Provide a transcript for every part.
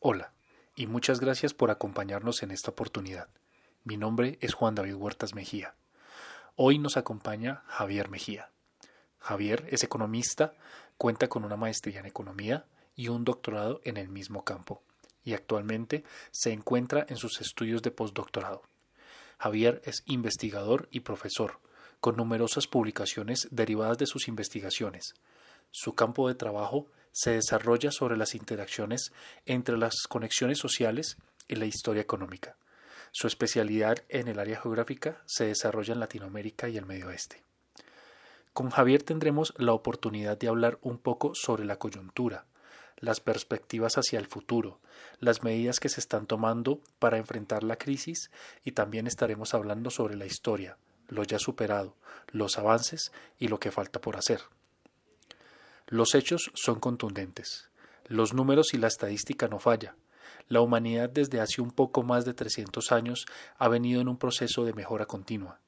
Hola, y muchas gracias por acompañarnos en esta oportunidad. Mi nombre es Juan David Huertas Mejía. Hoy nos acompaña Javier Mejía. Javier es economista, cuenta con una maestría en economía y un doctorado en el mismo campo, y actualmente se encuentra en sus estudios de postdoctorado. Javier es investigador y profesor, con numerosas publicaciones derivadas de sus investigaciones. Su campo de trabajo se desarrolla sobre las interacciones entre las conexiones sociales y la historia económica. Su especialidad en el área geográfica se desarrolla en Latinoamérica y el Medio Oeste. Con Javier tendremos la oportunidad de hablar un poco sobre la coyuntura, las perspectivas hacia el futuro, las medidas que se están tomando para enfrentar la crisis y también estaremos hablando sobre la historia, lo ya superado, los avances y lo que falta por hacer. Los hechos son contundentes. Los números y la estadística no falla. La humanidad desde hace un poco más de 300 años ha venido en un proceso de mejora continua.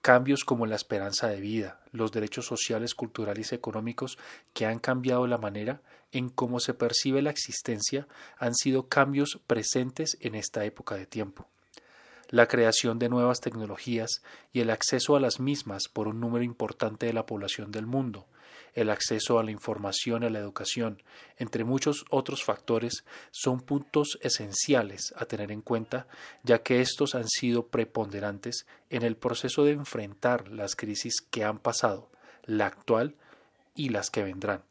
Cambios como la esperanza de vida, los derechos sociales, culturales y económicos que han cambiado la manera en cómo se percibe la existencia han sido cambios presentes en esta época de tiempo la creación de nuevas tecnologías y el acceso a las mismas por un número importante de la población del mundo, el acceso a la información y a la educación, entre muchos otros factores, son puntos esenciales a tener en cuenta, ya que estos han sido preponderantes en el proceso de enfrentar las crisis que han pasado, la actual y las que vendrán.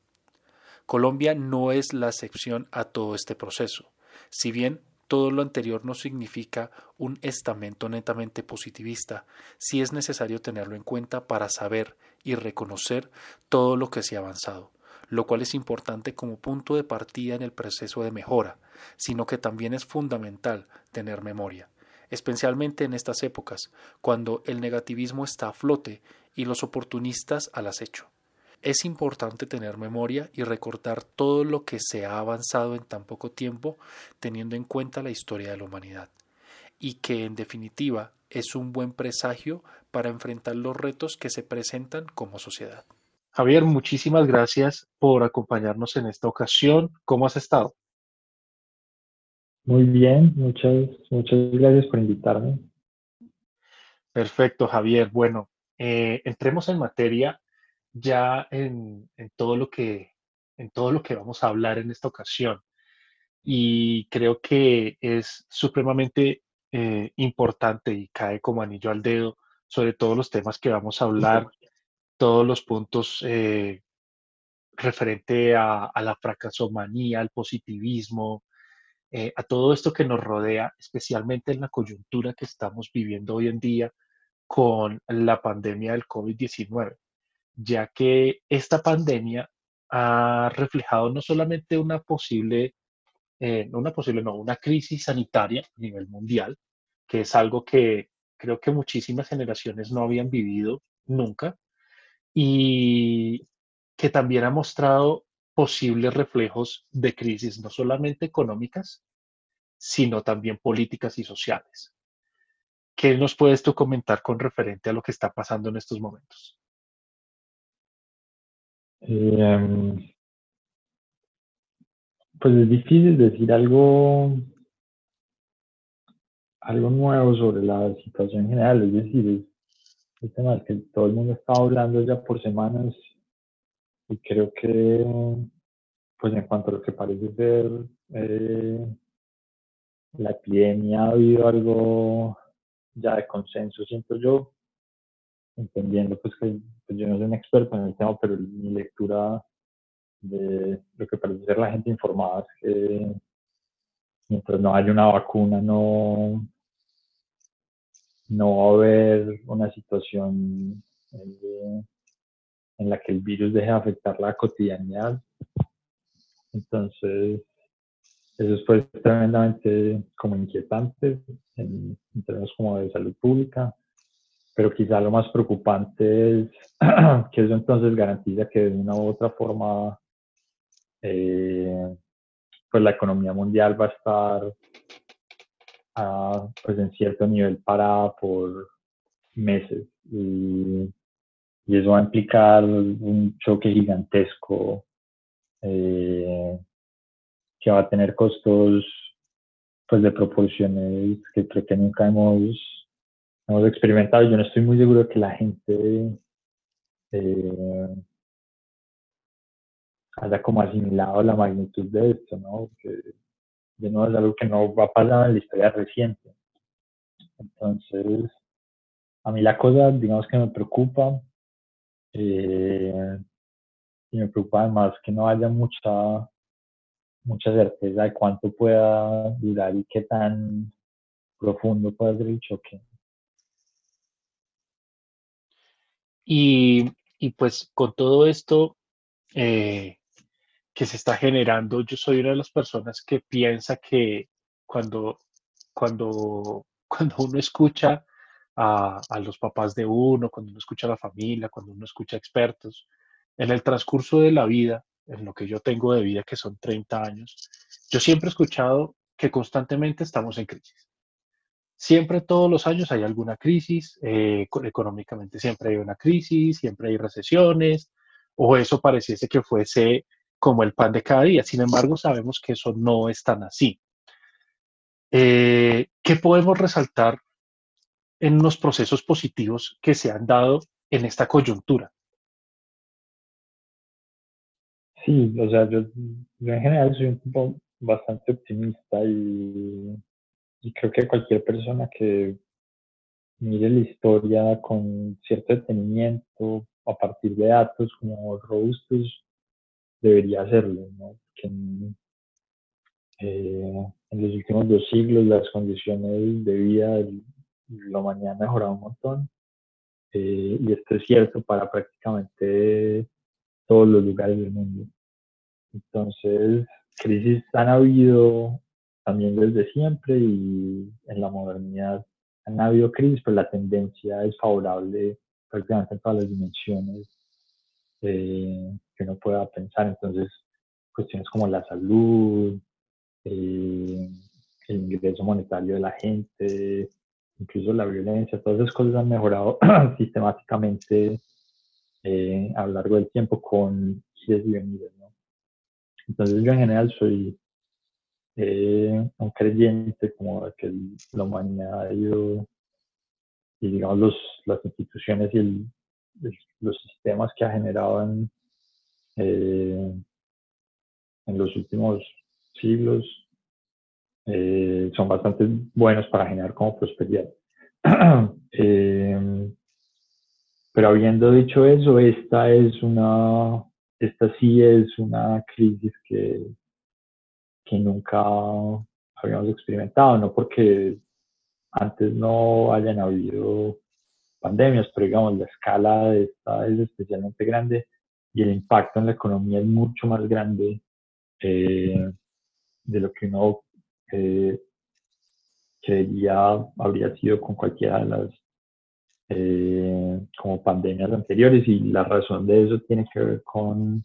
Colombia no es la excepción a todo este proceso. Si bien todo lo anterior no significa un estamento netamente positivista, si es necesario tenerlo en cuenta para saber y reconocer todo lo que se ha avanzado, lo cual es importante como punto de partida en el proceso de mejora, sino que también es fundamental tener memoria, especialmente en estas épocas, cuando el negativismo está a flote y los oportunistas al acecho. Es importante tener memoria y recordar todo lo que se ha avanzado en tan poco tiempo teniendo en cuenta la historia de la humanidad y que en definitiva es un buen presagio para enfrentar los retos que se presentan como sociedad. Javier, muchísimas gracias por acompañarnos en esta ocasión. ¿Cómo has estado? Muy bien, muchas, muchas gracias por invitarme. Perfecto, Javier. Bueno, eh, entremos en materia ya en, todo lo que, en todo lo que vamos a hablar en esta ocasión. Y creo que es supremamente eh, importante y cae como anillo al dedo sobre todos los temas que vamos a hablar, todos los puntos eh, referente a, la fracasomanía, al positivismo, eh, a todo esto que nos rodea, especialmente en la coyuntura que estamos viviendo hoy en día con la pandemia del COVID-19 ya que esta pandemia ha reflejado no solamente una posible, eh, una posible, no, una crisis sanitaria a nivel mundial, que es algo que creo que muchísimas generaciones no habían vivido nunca, y que también ha mostrado posibles reflejos de crisis, no solamente económicas, sino también políticas y sociales. ¿Qué nos puedes tú comentar con referente a lo que está pasando en estos momentos? Em, pues es difícil decir algo, algo nuevo sobre la situación general, es decir, es tema que todo el mundo está hablando ya por semanas y creo que, pues en cuanto a lo que parece ser eh, la epidemia, ha habido algo ya de consenso, siento yo, entendiendo pues que pues, yo no soy un experto en el tema, pero mi lectura de lo que parece ser la gente informada es que mientras no haya una vacuna no, no va a haber una situación en, la que el virus deje de afectar la cotidianidad. Entonces, eso fue tremendamente como inquietante en, en términos como de salud pública pero quizá lo más preocupante es que eso entonces garantiza que de una u otra forma eh, pues la economía mundial va a estar ah, pues en cierto nivel parada por meses. Y, eso va a implicar un choque gigantesco eh, que va a tener costos pues de proporciones que creo que nunca hemos, hemos experimentado. Yo no estoy muy seguro que la gente eh, haya como asimilado la magnitud de esto, ¿no? Porque de nuevo es algo que no va a pasar en la historia reciente. Entonces, a mí la cosa, digamos que me preocupa, eh, y me preocupa además que no haya mucha, mucha certeza de cuánto pueda durar y qué tan profundo puede ser el choque. Y, pues con todo esto eh, que se está generando, yo soy una de las personas que piensa que cuando, cuando, cuando uno escucha a, a, los papás de uno, cuando uno escucha a la familia, cuando uno escucha a expertos, en el transcurso de la vida, en lo que yo tengo de vida, que son 30 años, yo siempre he escuchado que constantemente estamos en crisis. Siempre, todos los años hay alguna crisis, eh, económicamente siempre hay una crisis, siempre hay recesiones, o eso pareciese que fuese como el pan de cada día. Sin embargo, sabemos que eso no es tan así. Eh, ¿Qué podemos resaltar en los procesos positivos que se han dado en esta coyuntura? Sí, o sea, yo, en general soy un tipo bastante optimista y, y, creo que cualquier persona que mire la historia con cierto detenimiento a partir de datos como robustos debería hacerlo, ¿no? Que en, eh, los últimos dos siglos las condiciones de vida de la humanidad han mejorado un montón eh, y esto es cierto para prácticamente todos los lugares del mundo. Entonces, crisis han habido también desde siempre y en la modernidad han habido crisis, pero la tendencia es favorable prácticamente en todas las dimensiones eh, que uno pueda pensar. Entonces, cuestiones como la salud, eh, el ingreso monetario de la gente, incluso la violencia, todas esas cosas han mejorado sistemáticamente eh, a lo largo del tiempo con giros y. ¿no? Entonces yo en general soy eh, un creyente como que la humanidad y digamos los, las instituciones y los sistemas que ha generado en, eh, en los últimos siglos eh, son bastante buenos para generar como prosperidad. pero habiendo dicho eso, esta es una, esta sí es una crisis que, que nunca habíamos experimentado, no porque antes no hayan habido pandemias, pero digamos la escala de esta es especialmente grande y el impacto en la economía es mucho más grande eh, de lo que uno eh, creería habría sido con cualquiera de las eh, como pandemias anteriores y la razón de eso tiene que ver con,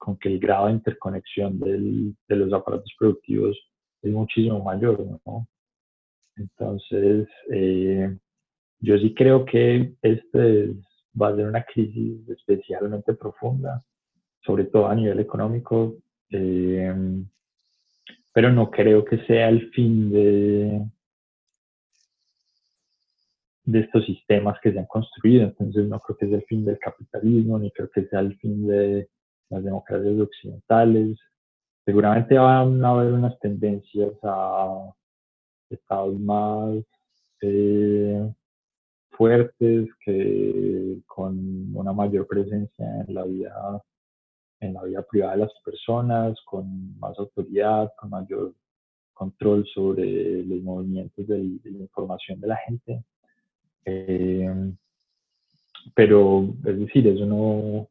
con que el grado de interconexión de los aparatos productivos es muchísimo mayor. Entonces, eh, yo sí creo que este va a ser una crisis especialmente profunda, sobre todo a nivel económico, eh, pero no creo que sea el fin de, de estos sistemas que se han construido. Entonces no creo que sea el fin del capitalismo, ni creo que sea el fin de las democracias occidentales. Seguramente van a haber unas tendencias a estados más eh, fuertes que con una mayor presencia en la vida en la vida privada de las personas, con más autoridad, con mayor control sobre los movimientos de la información de la gente. Eh, pero es decir, eso no,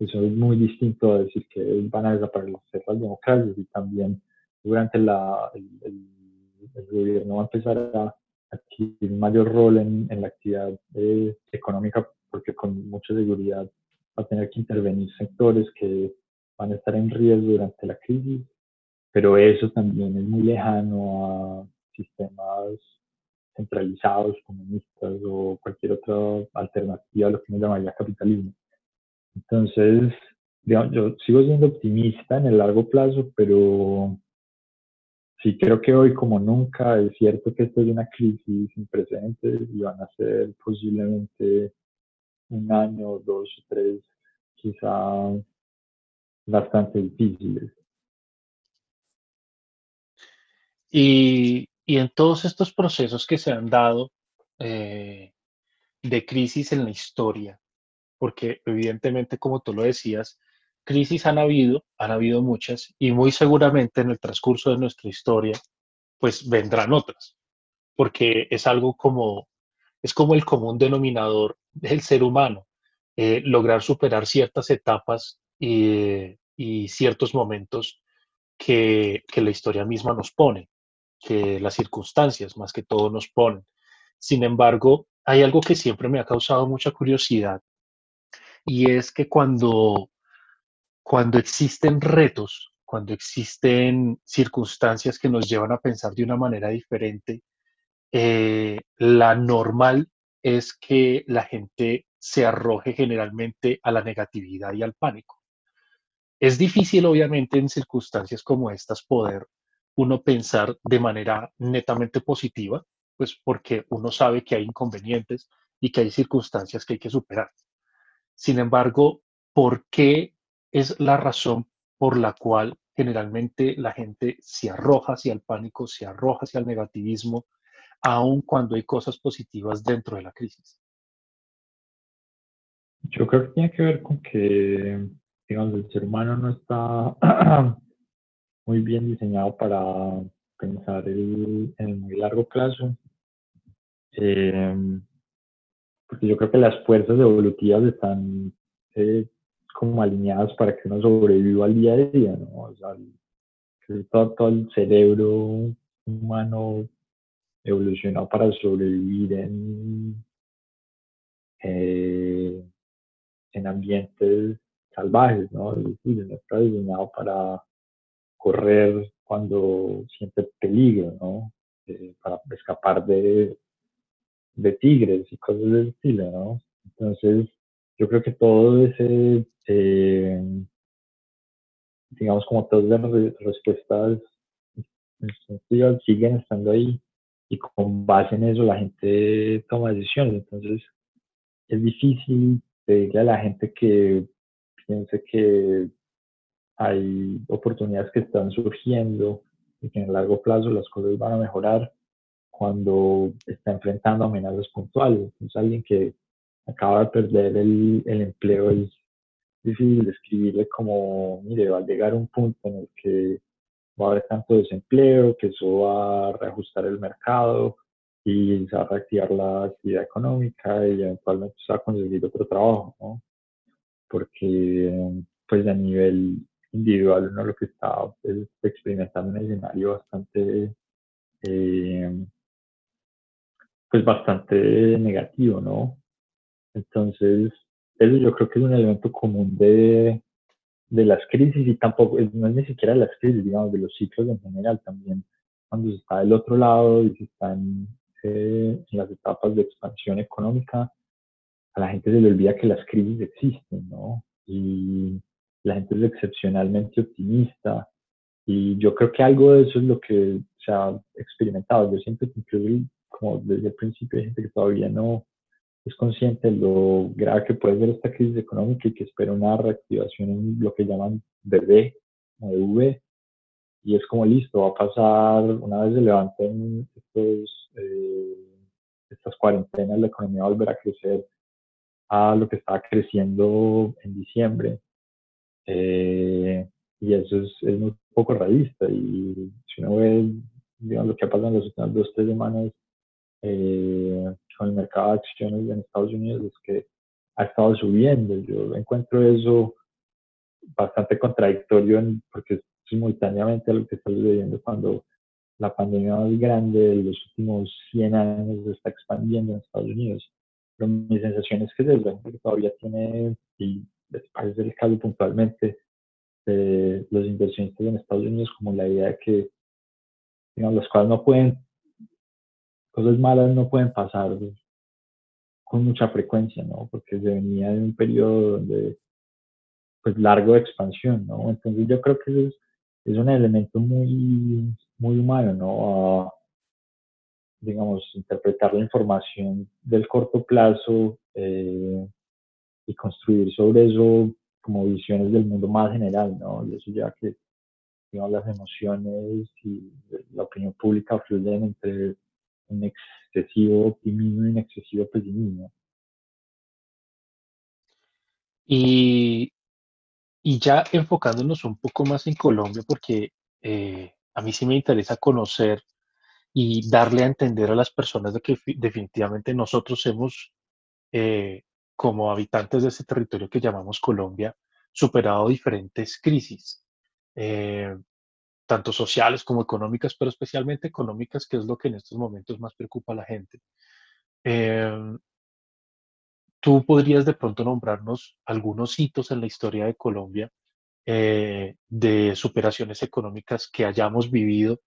eso es muy distinto a decir que van a desaparecer las democracias y también durante la, el, gobierno va a empezar a adquirir mayor rol en, en la actividad eh, económica porque con mucha seguridad va a tener que intervenir sectores que van a estar en riesgo durante la crisis, pero eso también es muy lejano a sistemas centralizados, comunistas o cualquier otra alternativa a lo que uno llamaría capitalismo. Entonces, yo sigo siendo optimista en el largo plazo, pero sí creo que hoy como nunca es cierto que esto es una crisis sin precedentes y van a ser posiblemente un año, dos tres, quizá bastante difíciles. Y, y en todos estos procesos que se han dado eh, de crisis en la historia, porque evidentemente, como tú lo decías, crisis han habido, han habido muchas, y muy seguramente en el transcurso de nuestra historia, pues vendrán otras, porque es algo como, es como el común denominador del ser humano, eh, lograr superar ciertas etapas y, y ciertos momentos que, que, la historia misma nos pone, que las circunstancias más que todo nos ponen. Sin embargo, hay algo que siempre me ha causado mucha curiosidad y es que cuando cuando existen retos, cuando existen circunstancias que nos llevan a pensar de una manera diferente, eh, la normal es que la gente se arroje generalmente a la negatividad y al pánico. Es difícil, obviamente, en circunstancias como estas poder uno pensar de manera netamente positiva, pues porque uno sabe que hay inconvenientes y que hay circunstancias que hay que superar. Sin embargo, ¿por qué es la razón por la cual generalmente la gente se arroja hacia el pánico, se arroja hacia el negativismo, aun cuando hay cosas positivas dentro de la crisis. Yo creo que tiene que ver con que, digamos, el ser humano no está muy bien diseñado para pensar en el largo plazo. Eh, porque yo creo que las fuerzas evolutivas están eh, como alineadas para que uno sobreviva al día a día, ¿no? O sea, todo, el cerebro humano evolucionó para sobrevivir en, eh, en ambientes salvajes, ¿no? Es está diseñado para correr cuando siente peligro, ¿no? Eh, para escapar de, de tigres y cosas del estilo, ¿no? Entonces, yo creo que todo ese, eh, digamos, como todas las respuestas siguen estando ahí y con base en eso la gente toma decisiones. Entonces, es difícil pedirle a la gente que piense que hay oportunidades que están surgiendo y que en el largo plazo las cosas van a mejorar cuando está enfrentando amenazas puntuales. Entonces, alguien que acaba de perder el, empleo, es difícil describirle como, mire, va a llegar un punto en el que va a haber tanto desempleo, que eso va a reajustar el mercado y se va a reactivar la actividad económica y eventualmente se va a conseguir otro trabajo, ¿no? Porque, pues a nivel individual uno lo que está es experimentando un escenario bastante, eh, pues bastante negativo, ¿no? Entonces, eso yo creo que es un elemento común de, de las crisis y tampoco, no es ni siquiera las crisis, digamos, de los ciclos en general también. Cuando se está del otro lado y se está en, eh, en las etapas de expansión económica, a la gente se le olvida que las crisis existen, ¿no? Y la gente es excepcionalmente optimista. Y yo creo que algo de eso es lo que se ha experimentado. Yo siento que incluso como desde el principio hay gente que todavía no, es consciente de lo grave que puede ser esta crisis económica y que espera una reactivación en lo que llaman BB o de V. Y es como listo, va a pasar, una vez se levanten estos, eh, estas cuarentenas, la economía va a volver a crecer a lo que estaba creciendo en diciembre. Eh, y eso es, es, muy poco realista. Y si uno ve digamos, lo que ha pasado en las últimas dos tres semanas, eh, con el mercado de acciones en Estados Unidos que ha estado subiendo. Yo encuentro eso bastante contradictorio porque simultáneamente a lo que está sucediendo cuando la pandemia más grande de los últimos 100 años está expandiendo en Estados Unidos. Pero mi sensación es que gente que todavía tiene, y parece el caso puntualmente, de los inversionistas en Estados Unidos como la idea de que digamos, las cosas no pueden cosas malas no pueden pasar con mucha frecuencia, ¿no? Porque se venía de un periodo donde pues largo de expansión, ¿no? Entonces yo creo que eso es, es un elemento muy, muy humano, ¿no? digamos, interpretar la información del corto plazo eh, y construir sobre eso como visiones del mundo más general, ¿no? Y eso ya que, digamos, las emociones y la opinión pública fluyen entre un excesivo optimismo y un excesivo pesimismo. Y, y ya enfocándonos un poco más en Colombia, porque eh, a mí sí me interesa conocer y darle a entender a las personas de que definitivamente nosotros hemos, eh, como habitantes de ese territorio que llamamos Colombia, superado diferentes crisis, eh, tanto sociales como económicas, pero especialmente económicas, que es lo que en estos momentos más preocupa a la gente. Em, ¿Tú podrías de pronto nombrarnos algunos hitos en la historia de Colombia eh, de superaciones económicas que hayamos vivido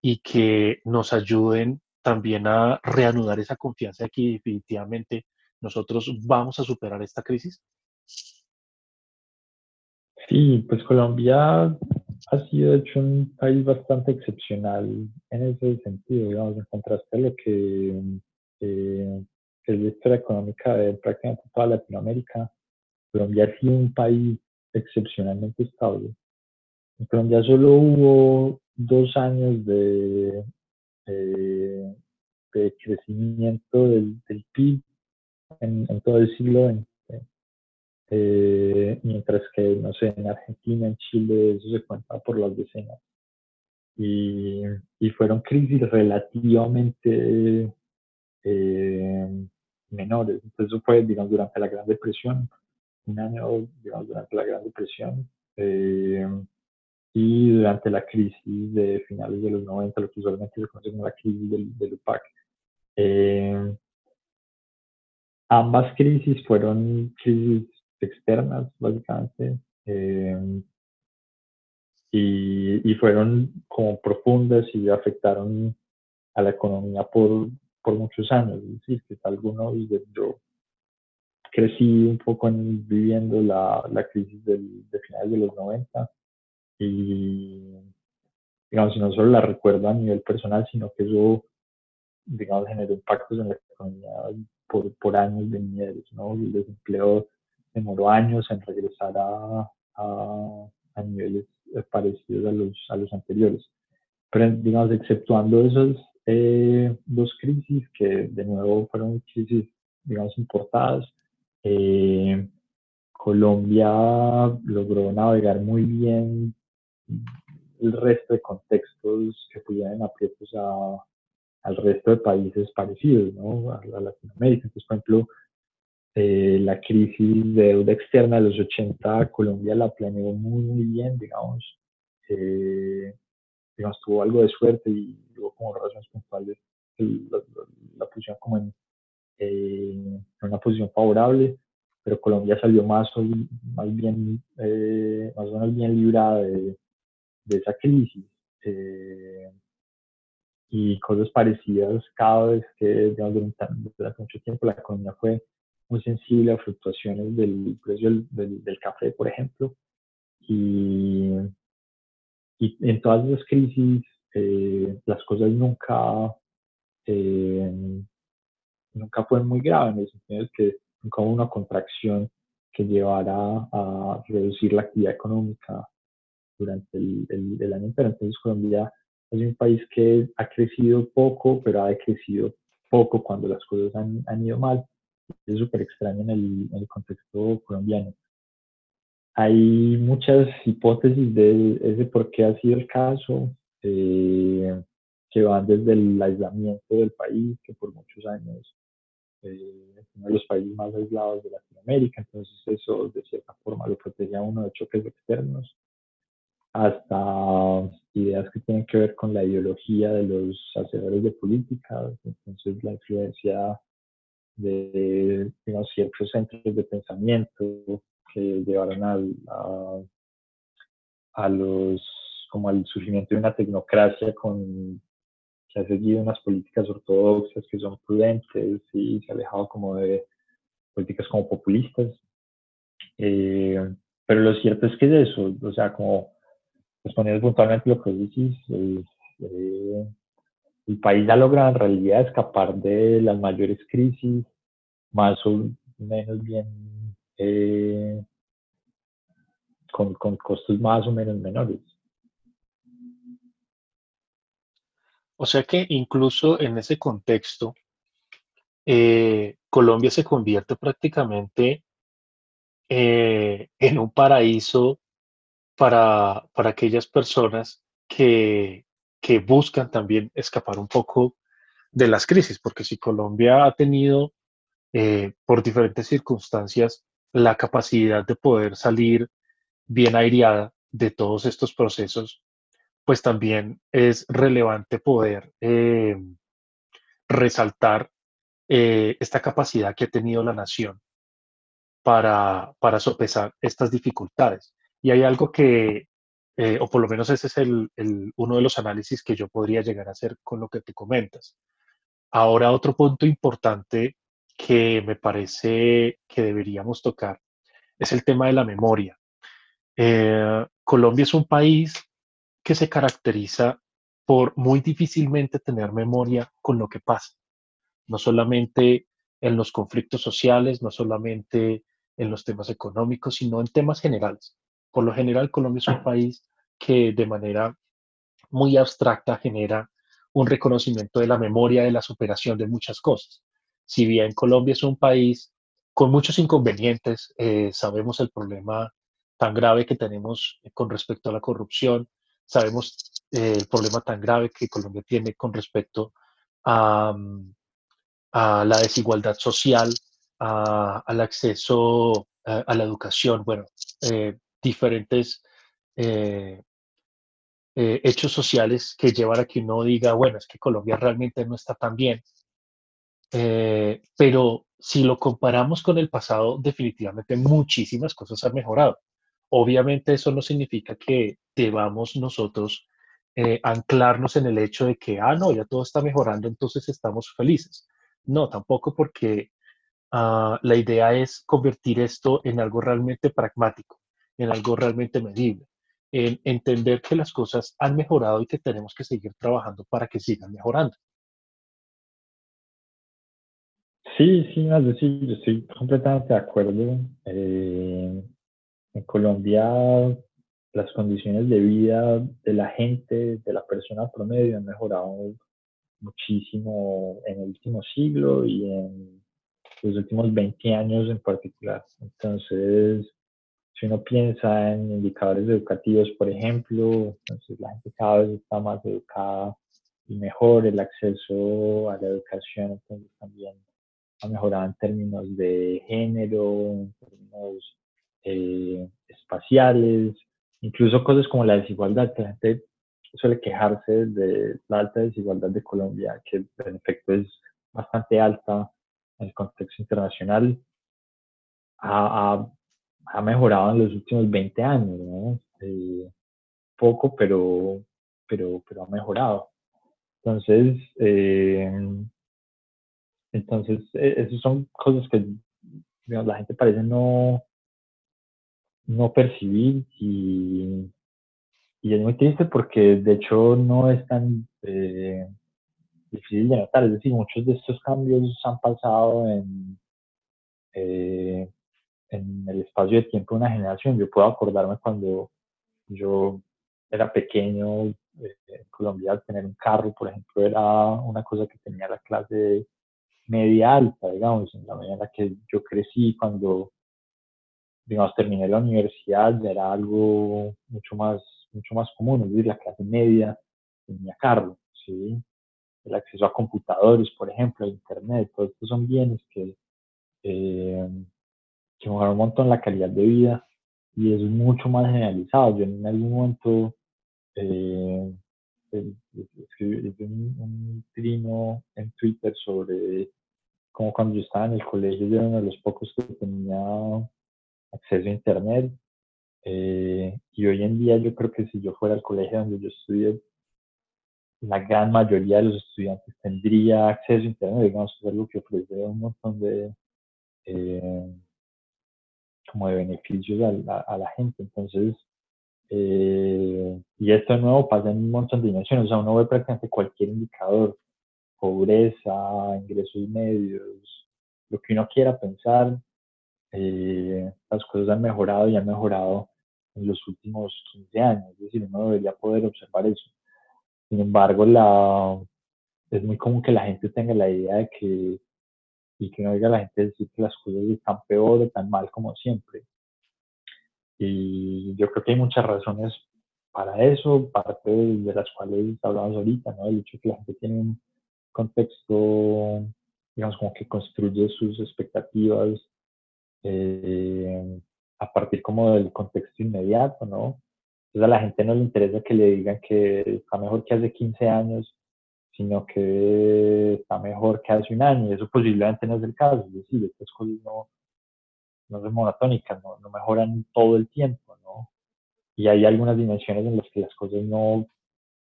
y que nos ayuden también a reanudar esa confianza de que definitivamente nosotros vamos a superar esta crisis? Sí, pues Colombia ha sido hecho un país bastante excepcional en ese sentido, digamos, en contraste a lo que, eh, es la historia económica de prácticamente toda Latinoamérica. Colombia ha sido un país excepcionalmente estable. En Colombia solo hubo dos años de, de crecimiento del, PIB en, todo el siglo XX. Eh, mientras que, no sé, en Argentina, en Chile, eso se cuenta por las decenas. Y, y fueron crisis relativamente eh, menores. Entonces, eso fue, digamos, durante la Gran Depresión, un año, digamos, durante la Gran Depresión. Eh, y durante la crisis de finales de los 90, lo que usualmente se conoce como la crisis del, del UPAC. Eh, ambas crisis fueron crisis externas, básicamente, eh, y, y, fueron como profundas y afectaron a la economía por, por muchos años. Es decir, que yo crecí un poco en, viviendo la, la crisis del, de finales de los 90 y digamos, no solo la recuerdo a nivel personal, sino que eso, digamos, generó impactos en la economía por, por años de ¿no? El desempleo demoró años en regresar a, a, a niveles parecidos a los, a los anteriores. Pero, digamos, exceptuando esas eh, dos crisis, que de nuevo fueron crisis, digamos, importadas, eh, Colombia logró navegar muy bien el resto de contextos que pudieran aprietos a, al resto de países parecidos, ¿no? A, Latinoamérica. Entonces, por ejemplo, eh, la crisis de deuda externa de los 80, Colombia la planeó muy, muy bien, digamos. Eh, digamos, tuvo algo de suerte y tuvo como razones puntuales la, la, pusieron como en, eh, en, una posición favorable, pero Colombia salió más, más bien, más o menos bien librada de, de esa crisis. Eh, y cosas parecidas cada vez que, digamos, durante, mucho tiempo la economía fue muy sensible a fluctuaciones del precio del, del, café, por ejemplo. Y, y, en todas esas crisis eh, las cosas nunca, eh, nunca fueron muy graves, en el sentido que nunca hubo una contracción que llevara a reducir la actividad económica durante el, el, año entero. Entonces Colombia es un país que ha crecido poco, pero ha decrecido poco cuando las cosas han, han ido mal. Es súper extraño en el, en el, contexto colombiano. Hay muchas hipótesis de ese por qué ha sido el caso, eh, que van desde el aislamiento del país, que por muchos años eh, es uno de los países más aislados de Latinoamérica, entonces eso de cierta forma lo protege a uno de choques externos hasta ideas que tienen que ver con la ideología de los hacedores de política, entonces la influencia de digamos, ciertos centros de pensamiento que llevaron al, a, a, los como al surgimiento de una tecnocracia con que ha seguido unas políticas ortodoxas que son prudentes y se ha alejado como de políticas como populistas. Eh, pero lo cierto es que es eso, o sea, como respondiendo puntualmente lo que decís, eh, el país ha logrado en realidad escapar de las mayores crisis, más o menos bien eh, con, con, costos más o menos menores. O sea que incluso en ese contexto, eh, Colombia se convierte prácticamente eh, en un paraíso para, para aquellas personas que, que buscan también escapar un poco de las crisis, porque si Colombia ha tenido eh, por diferentes circunstancias la capacidad de poder salir bien aireada de todos estos procesos, pues también es relevante poder eh, resaltar eh, esta capacidad que ha tenido la nación para, para sopesar estas dificultades. Y hay algo que, o por lo menos ese es el, uno de los análisis que yo podría llegar a hacer con lo que te comentas. Ahora, otro punto importante que me parece que deberíamos tocar es el tema de la memoria. Eh, Colombia es un país que se caracteriza por muy difícilmente tener memoria con lo que pasa, no solamente en los conflictos sociales, no solamente en los temas económicos, sino en temas generales. Por lo general, Colombia es un país que de manera muy abstracta genera un reconocimiento de la memoria, de la superación de muchas cosas. Si bien Colombia es un país con muchos inconvenientes, eh, sabemos el problema tan grave que tenemos con respecto a la corrupción, sabemos eh, el problema tan grave que Colombia tiene con respecto a, mm, la desigualdad social, al acceso a, la educación, bueno, eh, diferentes hechos sociales que llevan a que uno diga, bueno, es que Colombia realmente no está tan bien. Eh, pero si lo comparamos con el pasado, definitivamente muchísimas cosas han mejorado. Obviamente eso no significa que debamos nosotros eh, anclarnos en el hecho de que, ah, no, ya todo está mejorando, entonces estamos felices. No, tampoco porque ah, la idea es convertir esto en algo realmente pragmático, en algo realmente medible, en entender que las cosas han mejorado y que tenemos que seguir trabajando para que sigan mejorando. Sí, sí, yo sí, yo estoy completamente de acuerdo. Eh, en Colombia las condiciones de vida de la gente, de la persona promedio han mejorado muchísimo en el último siglo y en los últimos 20 años en particular. Entonces, si uno piensa en indicadores educativos, por ejemplo, entonces la gente cada vez está más educada y mejor el acceso a la educación, entonces también ha mejorado en términos de género, en términos eh, espaciales, incluso cosas como la desigualdad, que la gente suele quejarse de la alta desigualdad de Colombia, que en efecto es bastante alta en el contexto internacional, ha, ha, mejorado en los últimos 20 años, ¿no? Eh, poco, pero, pero, pero ha mejorado. Entonces, eh, entonces, e, esas son cosas que la gente parece no, no percibir y, y, es muy triste porque de hecho no es tan eh, difícil de notar. Es decir, muchos de estos cambios han pasado en, eh, en el espacio de tiempo de una generación. Yo puedo acordarme cuando yo era pequeño eh, en Colombia, tener un carro, por ejemplo, era una cosa que tenía la clase media alta, digamos, en la la que yo crecí cuando, digamos, terminé la universidad, era algo mucho más, mucho más común, es decir, la clase media tenía carro, ¿sí? El acceso a computadores, por ejemplo, a internet, todos estos son bienes que, eh, que mejoran un montón la calidad de vida y es mucho más generalizado. Yo en algún momento eh, escribí un, un trino en Twitter sobre como cuando yo estaba en el colegio, yo era uno de los pocos que tenía acceso a Internet. Eh, y hoy en día yo creo que si yo fuera al colegio donde yo estudié, la gran mayoría de los estudiantes tendría acceso a Internet, digamos, es algo que ofrece un montón de, eh, como de beneficios a la, gente. Entonces, eh, y esto de nuevo pasa en un montón de dimensiones, o sea, uno ve prácticamente cualquier indicador, pobreza, ingresos medios, lo que uno quiera pensar, eh, las cosas han mejorado y han mejorado en los últimos 15 años, es decir, uno debería poder observar eso. Sin embargo, la, es muy común que la gente tenga la idea de que, y que no oiga a la gente decir que las cosas están peor o tan mal como siempre. Y yo creo que hay muchas razones para eso, parte de las cuales hablamos ahorita, ¿no? El hecho de que la gente tiene un contexto, digamos, como que construye sus expectativas eh, a partir como del contexto inmediato, ¿no? Entonces a la gente no le interesa que le digan que está mejor que hace 15 años, sino que está mejor que hace un año, y eso posiblemente no es el caso, es decir, estas cosas no, no son monotónicas, no, no mejoran todo el tiempo, ¿no? Y hay algunas dimensiones en las que las cosas no,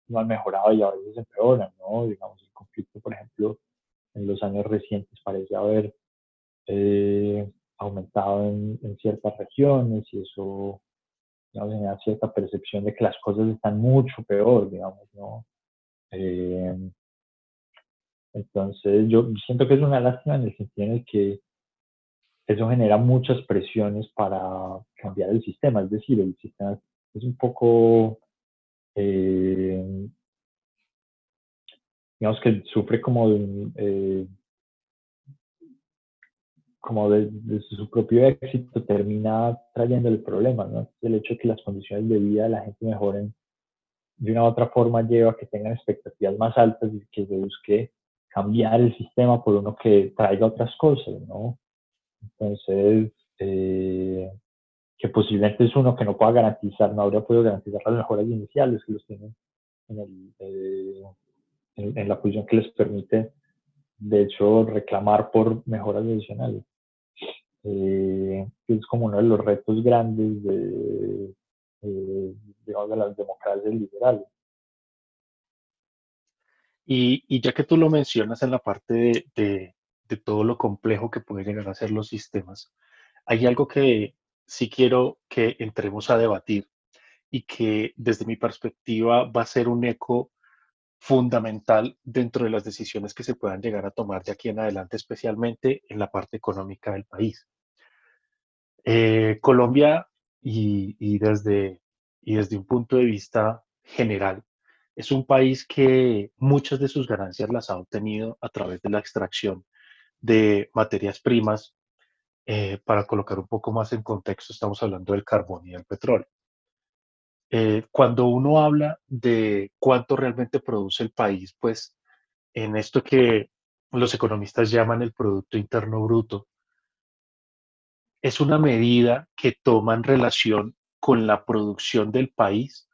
no han mejorado y a veces empeoran, ¿no? Digamos, el conflicto, por ejemplo, en los años recientes parece haber eh, aumentado en, ciertas regiones y eso digamos, genera cierta percepción de que las cosas están mucho peor, digamos, ¿no? Eh, entonces yo siento que es una lástima en el sentido en el que eso genera muchas presiones para cambiar el sistema, es decir, el sistema es un poco, eh, digamos que sufre como de, eh, como de, su propio éxito termina trayendo el problema, ¿no? El hecho de que las condiciones de vida de la gente mejoren de una u otra forma lleva a que tengan expectativas más altas y que se busque cambiar el sistema por uno que traiga otras cosas, ¿no? Entonces, eh, que posiblemente es uno que no pueda garantizar, no habría podido garantizar las mejoras iniciales que los tienen en, el, eh, en la posición que les permite de hecho, reclamar por mejoras adicionales. Eh, es como uno de los retos grandes de, las democracias liberales. Y, ya que tú lo mencionas en la parte de, todo lo complejo que pueden llegar a ser los sistemas, hay algo que sí quiero que entremos a debatir y que desde mi perspectiva va a ser un eco fundamental dentro de las decisiones que se puedan llegar a tomar de aquí en adelante, especialmente en la parte económica del país. Eh, Colombia, y desde un punto de vista general, es un país que muchas de sus ganancias las ha obtenido a través de la extracción de materias primas. Eh, para colocar un poco más en contexto, estamos hablando del carbón y del petróleo. Eh, cuando uno habla de cuánto realmente produce el país, pues en esto que los economistas llaman el Producto Interno Bruto, es una medida que toma en relación con la producción del país,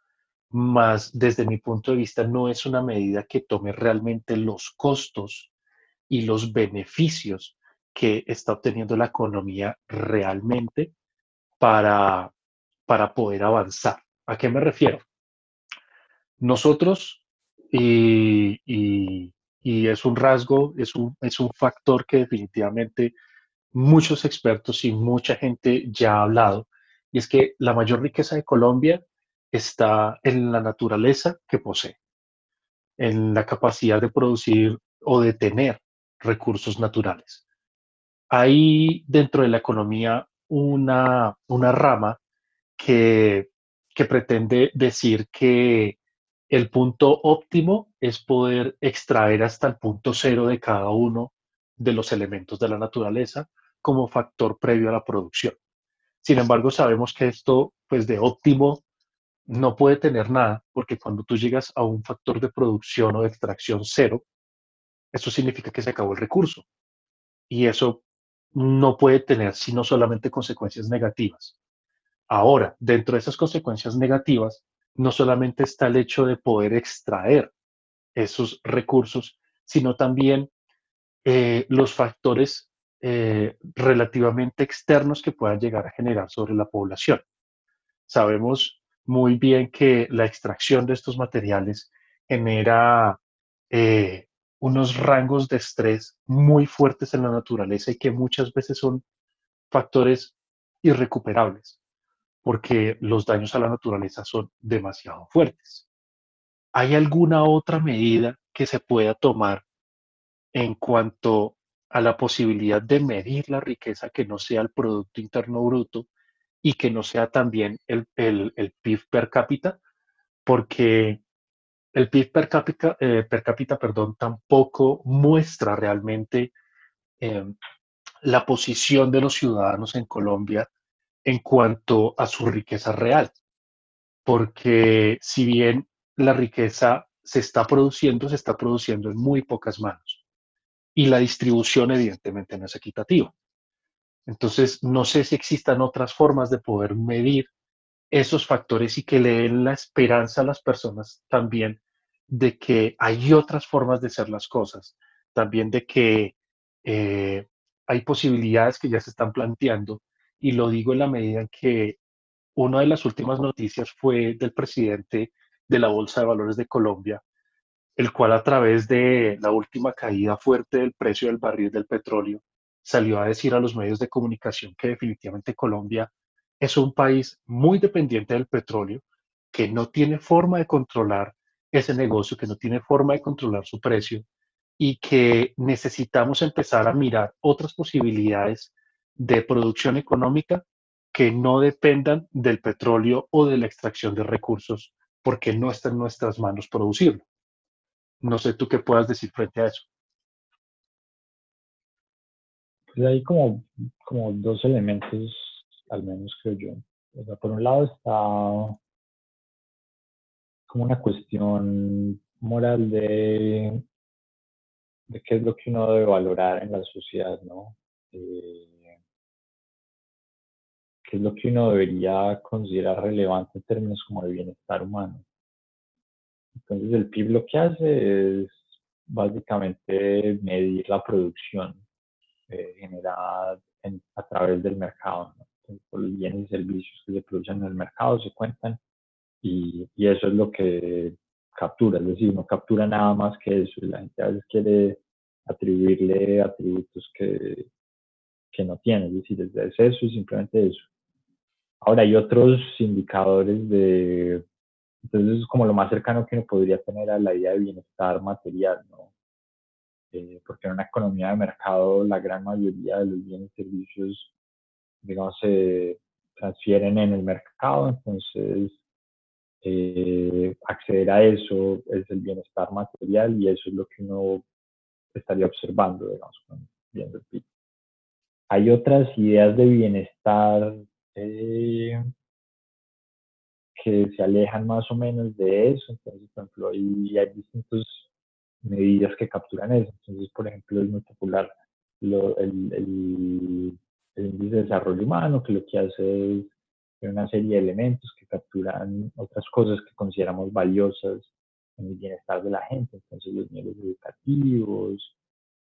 más desde mi punto de vista no es una medida que tome realmente los costos y los beneficios que está obteniendo la economía realmente para, para poder avanzar. ¿A qué me refiero? Nosotros, y, es un rasgo, es un, es un factor que definitivamente muchos expertos y mucha gente ya ha hablado, y es que la mayor riqueza de Colombia está en la naturaleza que posee, en la capacidad de producir o de tener recursos naturales. Hay dentro de la economía una, una rama que que pretende decir que el punto óptimo es poder extraer hasta el punto cero de cada uno de los elementos de la naturaleza como factor previo a la producción. Sin embargo, sabemos que esto, pues de óptimo, no puede tener nada, porque cuando tú llegas a un factor de producción o de extracción cero, eso significa que se acabó el recurso. Y eso no puede tener sino solamente consecuencias negativas. Ahora, dentro de esas consecuencias negativas, no solamente está el hecho de poder extraer esos recursos, sino también eh, los factores eh, relativamente externos que puedan llegar a generar sobre la población. Sabemos muy bien que la extracción de estos materiales genera eh, unos rangos de estrés muy fuertes en la naturaleza y que muchas veces son factores irrecuperables, porque los daños a la naturaleza son demasiado fuertes. ¿Hay alguna otra medida que se pueda tomar en cuanto a la posibilidad de medir la riqueza que no sea el Producto Interno Bruto y que no sea también el, PIB per cápita? Porque el PIB per cápita, eh, per cápita perdón, tampoco muestra realmente em, la posición de los ciudadanos en Colombia en cuanto a su riqueza real. Porque si bien la riqueza se está produciendo, se está produciendo en muy pocas manos. Y la distribución evidentemente no es equitativa. Entonces, no sé si existan otras formas de poder medir esos factores y que le den la esperanza a las personas también de que hay otras formas de hacer las cosas, también de que eh, hay posibilidades que ya se están planteando. Y lo digo en la medida en que una de las últimas noticias fue del presidente de la Bolsa de Valores de Colombia, el cual a través de la última caída fuerte del precio del barril del petróleo salió a decir a los medios de comunicación que definitivamente Colombia es un país muy dependiente del petróleo, que no tiene forma de controlar ese negocio, que no tiene forma de controlar su precio y que necesitamos empezar a mirar otras posibilidades de producción económica que no dependan del petróleo o de la extracción de recursos, porque no está en nuestras manos producirlo. No sé tú qué puedas decir frente a eso. Pues hay como, como dos elementos, al menos creo yo. por un lado está como una cuestión moral de de qué es lo que uno debe valorar en la sociedad, ¿no? Eh, qué es lo que uno debería considerar relevante en términos como de bienestar humano. Entonces el PIB lo que hace es básicamente medir la producción eh, generada a través del mercado. ¿no? los bienes y servicios que se producen en el mercado se cuentan y, y eso es lo que captura, es decir, no captura nada más que eso. Y la gente a veces quiere atribuirle atributos que, que no tiene, es decir, es eso y simplemente eso. Ahora hay otros indicadores de, entonces es como lo más cercano que uno podría tener a la idea de bienestar material, ¿no? Eh, porque en una economía de mercado la gran mayoría de los bienes y servicios, digamos, se transfieren en el mercado, entonces eh, acceder a eso es el bienestar material y eso es lo que uno estaría observando, digamos, viendo el PIB. Hay otras ideas de bienestar eh, que se alejan más o menos de eso, entonces, por ejemplo, hay, hay distintas medidas que capturan eso. Entonces, por ejemplo, es muy popular el, el, el índice de desarrollo humano, que lo que hace es una serie de elementos que capturan otras cosas que consideramos valiosas en el bienestar de la gente, entonces los niveles educativos,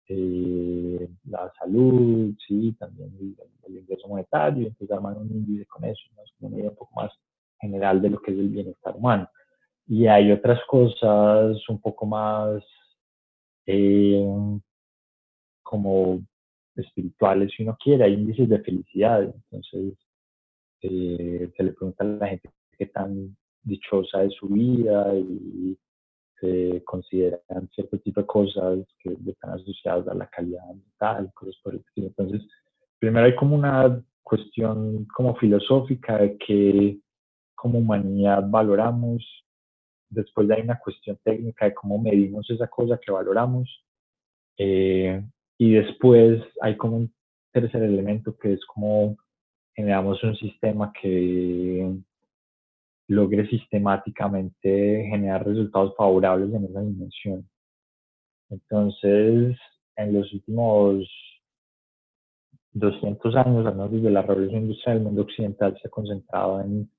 eh, la salud, sí, también el, ingreso monetario, entonces arman un índice con eso, ¿no? es una idea un poco más general de lo que es el bienestar humano. Y hay otras cosas un poco más eh, como espirituales, si uno quiere, hay índices de felicidad, entonces eh, se le pregunta a la gente qué tan dichosa es su vida y se consideran cierto tipo de cosas que están asociadas a la calidad mental, cosas por el estilo. Entonces, primero hay como una cuestión como filosófica de que como humanidad valoramos, después hay una cuestión técnica de cómo medimos esa cosa que valoramos, eh, y después hay como un tercer elemento que es como generamos un sistema que logre sistemáticamente generar resultados favorables en esa dimensión. Entonces, en los últimos 200 años, al menos desde la revolución industrial, el mundo occidental se ha concentrado en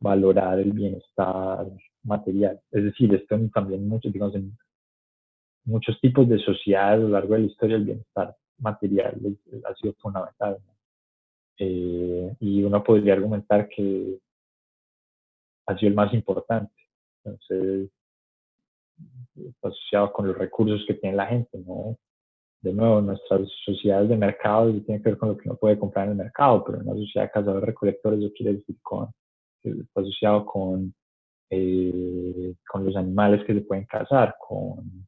valorar el bienestar material. Es decir, esto también muchos, digamos, en muchos tipos de sociedades a lo largo de la historia, el bienestar material ha sido fundamental. Eh, y uno podría argumentar que ha sido el más importante. Entonces, asociado con los recursos que tiene la gente, ¿no? de nuevo, nuestras sociedades de mercado tienen que ver con lo que uno puede comprar en el mercado, pero una sociedad de cazadores-recolectores eso quiere decir con, está asociado con, eh, con los animales que se pueden cazar, con,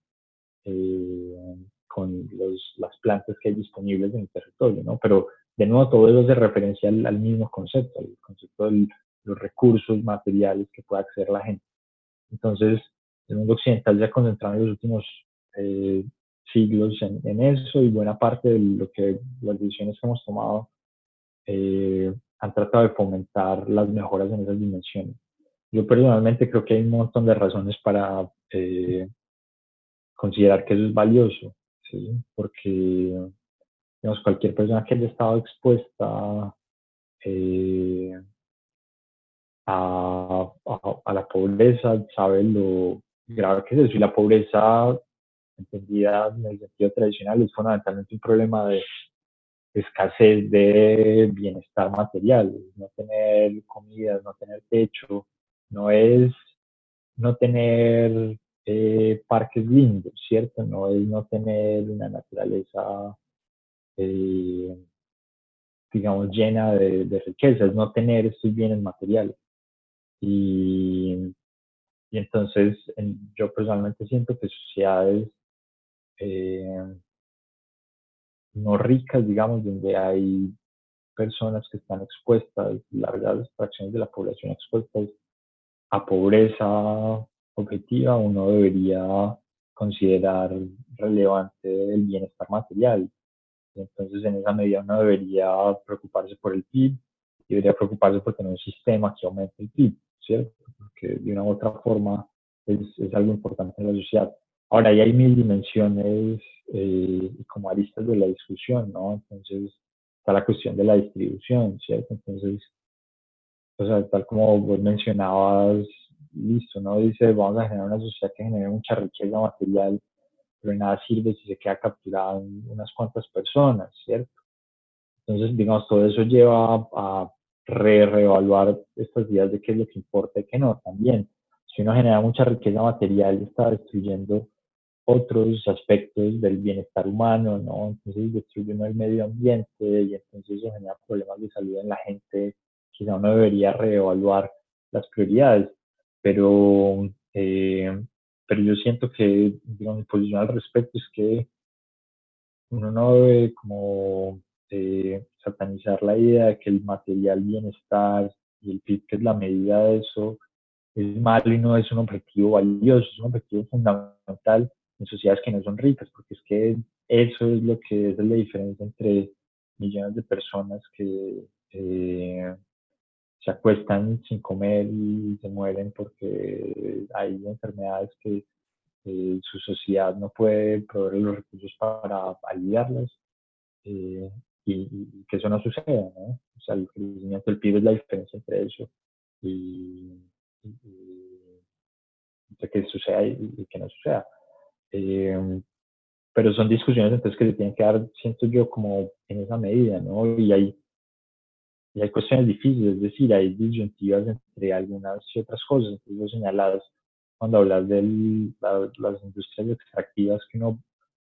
eh, con los, las plantas que hay disponibles en el territorio, ¿no? Pero de nuevo todo eso hace referencia al, mismo concepto, al concepto de los recursos materiales que puede acceder la gente. Entonces, el mundo occidental se ha concentrado en los últimos eh, siglos en, eso y buena parte de lo que las decisiones que hemos tomado eh, han tratado de fomentar las mejoras en esas dimensiones. Yo personalmente creo que hay un montón de razones para eh, considerar que eso es valioso, ¿sí? porque digamos, cualquier persona que haya estado expuesta eh, a, a, la pobreza sabe lo grave que es eso. Y la pobreza entendida en el sentido tradicional, es fundamentalmente un problema de escasez de bienestar material, no tener comida, no tener techo, no es no tener eh, parques lindos, ¿cierto? No es no tener una naturaleza, eh, digamos, llena de, de riqueza, es no tener estos bienes materiales. Y, y entonces yo personalmente siento que sociedades eh, no ricas, digamos, donde hay personas que están expuestas, largas fracciones de la población expuestas a pobreza objetiva, uno debería considerar relevante el bienestar material. Entonces, en esa medida, uno debería preocuparse por el PIB debería preocuparse por tener un sistema que aumente el PIB, ¿cierto? Porque de una u otra forma es, es algo importante en la sociedad. Ahora, ahí hay mil dimensiones eh, como aristas de la discusión, ¿no? Entonces, está la cuestión de la distribución, ¿cierto? Entonces, o sea, tal como vos mencionabas, listo, ¿no? Dice, vamos a generar una sociedad que genere mucha riqueza material, pero nada sirve si se queda capturada unas cuantas personas, ¿cierto? Entonces, digamos, todo eso lleva a re reevaluar estas ideas de qué es lo que importa y qué no también. Si uno genera mucha riqueza material, está destruyendo otros aspectos del bienestar humano, ¿no? Entonces destruye el medio ambiente y entonces eso genera problemas de salud en la gente. Quizá uno debería reevaluar las prioridades, pero, eh, pero yo siento que, digamos, mi posición al respecto es que uno no debe como eh, satanizar la idea de que el material bienestar y el PIB, que es la medida de eso, es malo y no es un objetivo valioso, es un objetivo fundamental en sociedades que no son ricas, porque es que eso es lo que es la diferencia entre millones de personas que eh, se acuestan sin comer y se mueren porque hay enfermedades que eh, su sociedad no puede proveer los recursos para aliviarlas eh, y, que eso no suceda, ¿no? O sea, el crecimiento del PIB es la diferencia entre eso y, entre que suceda y que no suceda. Eh, pero son discusiones entonces que se tienen que dar, siento yo, como en esa medida, ¿no? Y hay, y hay cuestiones difíciles, es decir, hay disyuntivas entre algunas y otras cosas. Entonces, lo señaladas cuando hablas de las industrias extractivas, que uno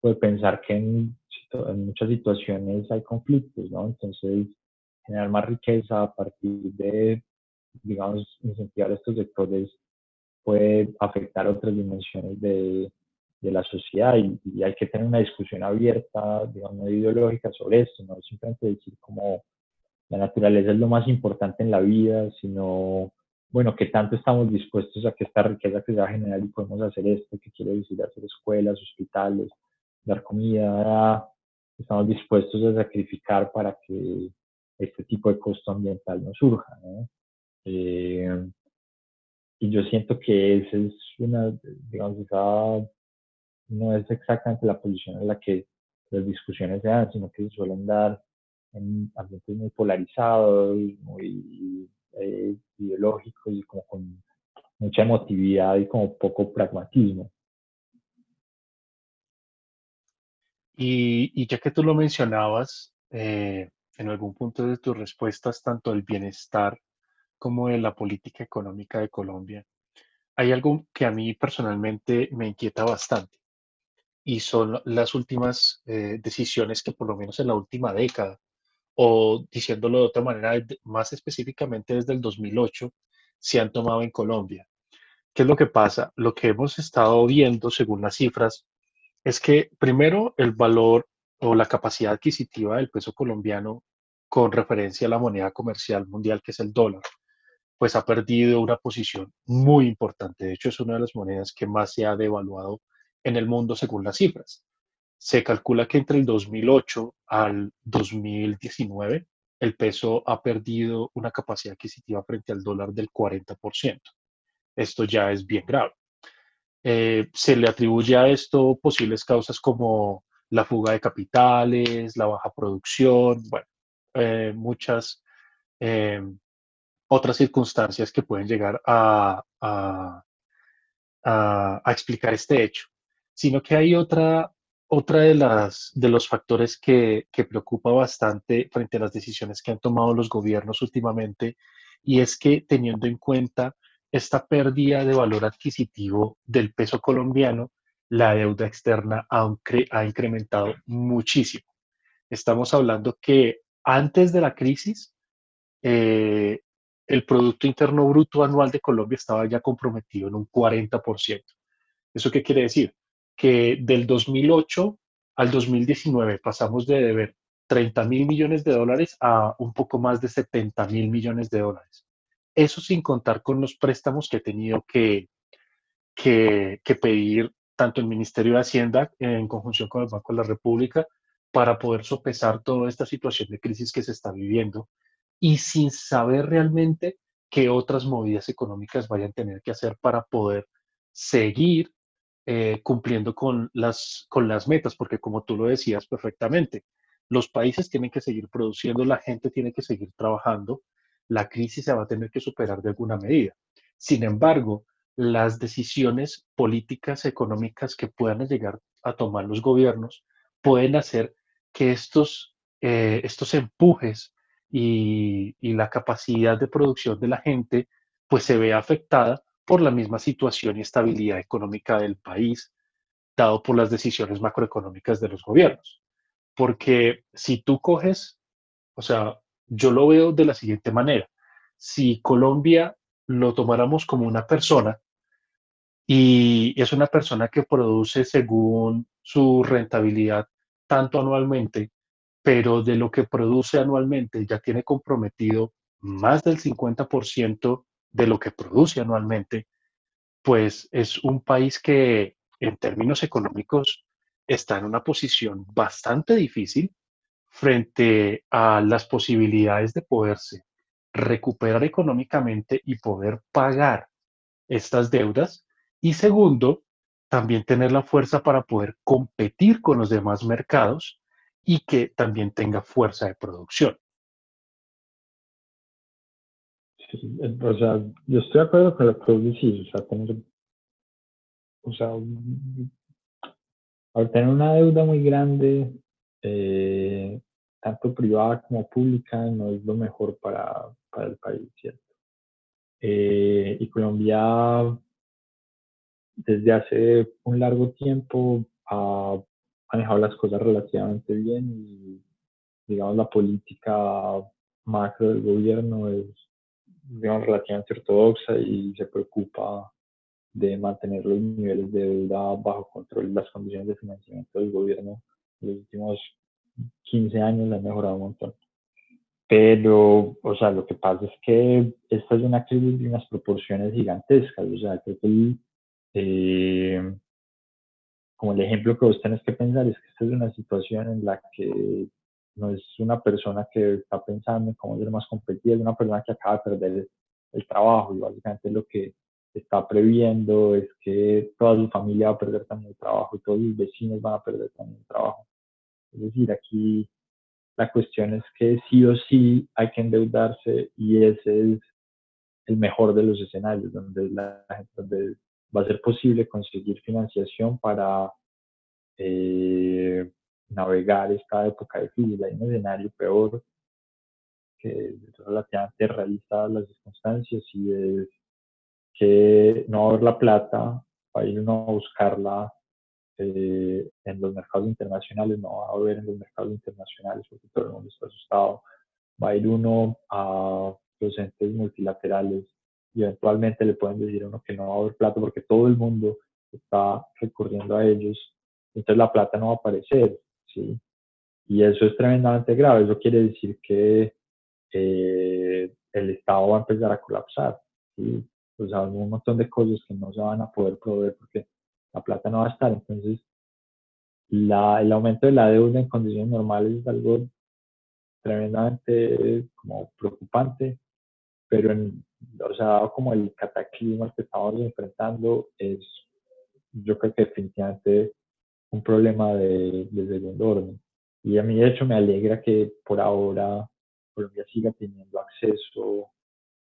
puede pensar que en, en, muchas situaciones hay conflictos, ¿no? Entonces, generar más riqueza a partir de, digamos, incentivar estos sectores puede afectar otras dimensiones de, de la sociedad y, hay que tener una discusión abierta, digamos, ideológica sobre esto, no simplemente decir como la naturaleza es lo más importante en la vida, sino, bueno, que tanto estamos dispuestos a que esta riqueza que se va a generar y podemos hacer esto, que quiere decir hacer escuelas, hospitales, dar comida, estamos dispuestos a sacrificar para que este tipo de costo ambiental no surja, ¿no? Eh, y yo siento que esa es una, digamos, esa no es exactamente la posición en la que las discusiones se dan, sino que se suelen dar en ambientes muy polarizados, muy eh, ideológicos y como con mucha emotividad y como poco pragmatismo. Y, ya que tú lo mencionabas, eh, en algún punto de tus respuestas, tanto el bienestar como de la política económica de Colombia, hay algo que a mí personalmente me inquieta bastante y son las últimas eh, decisiones que por lo menos en la última década, o diciéndolo de otra manera, más específicamente desde el 2008, se han tomado en Colombia. ¿Qué es lo que pasa? Lo que hemos estado viendo, según las cifras, es que primero el valor o la capacidad adquisitiva del peso colombiano con referencia a la moneda comercial mundial, que es el dólar, pues ha perdido una posición muy importante. De hecho, es una de las monedas que más se ha devaluado en el mundo según las cifras. Se calcula que entre el 2008 al 2019 el peso ha perdido una capacidad adquisitiva frente al dólar del 40%. Esto ya es bien grave. Eh, se le atribuye a esto posibles causas como la fuga de capitales, la baja producción, bueno, eh, muchas eh, otras circunstancias que pueden llegar a, explicar este hecho, sino que hay otra, otra de, las, de los factores que, que preocupa bastante frente a las decisiones que han tomado los gobiernos últimamente, y es que teniendo en cuenta esta pérdida de valor adquisitivo del peso colombiano, la deuda externa ha, incrementado muchísimo. Estamos hablando que antes de la crisis, eh, el Producto Interno Bruto anual de Colombia estaba ya comprometido en un 40%. ¿Eso qué quiere decir? Que del 2008 al 2019 pasamos de deber 30 mil millones de dólares a un poco más de 70 mil millones de dólares. Eso sin contar con los préstamos que he tenido que, que, que pedir tanto el Ministerio de Hacienda en conjunción con el Banco de la República para poder sopesar toda esta situación de crisis que se está viviendo y sin saber realmente qué otras movidas económicas vayan a tener que hacer para poder seguir eh, cumpliendo con las, con las metas, porque como tú lo decías perfectamente, los países tienen que seguir produciendo, la gente tiene que seguir trabajando, la crisis se va a tener que superar de alguna medida. Sin embargo, las decisiones políticas, económicas que puedan llegar a tomar los gobiernos pueden hacer que estos, eh, estos empujes y, la capacidad de producción de la gente pues se vea afectada por la misma situación y estabilidad económica del país, dado por las decisiones macroeconómicas de los gobiernos. Porque si tú coges, o sea, yo lo veo de la siguiente manera, si Colombia lo tomáramos como una persona y es una persona que produce según su rentabilidad tanto anualmente, pero de lo que produce anualmente ya tiene comprometido más del 50% de lo que produce anualmente, pues es un país que en términos económicos está en una posición bastante difícil frente a las posibilidades de poderse recuperar económicamente y poder pagar estas deudas. Y segundo, también tener la fuerza para poder competir con los demás mercados y que también tenga fuerza de producción. O sea, yo estoy de acuerdo con lo que vos decís, o sea, tener, una deuda muy grande, eh, tanto privada como pública, no es lo mejor para, para el país, ¿cierto? Eh, y Colombia, desde hace un largo tiempo, ha manejado las cosas relativamente bien digamos, la política macro del gobierno es, digamos, relativamente ortodoxa y se preocupa de mantener los niveles de deuda bajo control. Las condiciones de financiamiento del gobierno en los últimos 15 años han mejorado un montón. Pero, o sea, lo que pasa es que esta es una crisis de unas proporciones gigantescas. O sea, creo que eh, como el ejemplo que vos tenés que pensar es que esta es una situación en la que no es una persona que está pensando en cómo ser más competitiva, es una persona que acaba de perder el, trabajo y básicamente lo que está previendo es que toda su familia va a perder también el trabajo y todos sus vecinos van a perder también el trabajo. Es decir, aquí la cuestión es que sí o sí hay que endeudarse y ese es el mejor de los escenarios, donde, la, donde va a ser posible conseguir financiación para eh, navegar esta época difícil. Hay un escenario peor que es relativamente realista las circunstancias y es que no haber la plata, va a ir uno a buscarla eh, en los mercados internacionales, no va a haber en los mercados internacionales porque todo el mundo está asustado. Va a ir uno a los entes multilaterales y eventualmente le pueden decir a uno que no va a haber plata porque todo el mundo está recurriendo a ellos, entonces la plata no va a aparecer, ¿sí? Y eso es tremendamente grave, eso quiere decir que eh, el Estado va a empezar a colapsar, ¿sí? O sea, un montón de cosas que no se van a poder proveer porque la plata no va a estar, entonces la, el aumento de la deuda en condiciones normales es algo tremendamente como preocupante, pero en, o sea, como el cataclismo al que estamos enfrentando es, yo creo que definitivamente un problema de, de segundo orden. Y a mí, de hecho, me alegra que por ahora Colombia siga teniendo acceso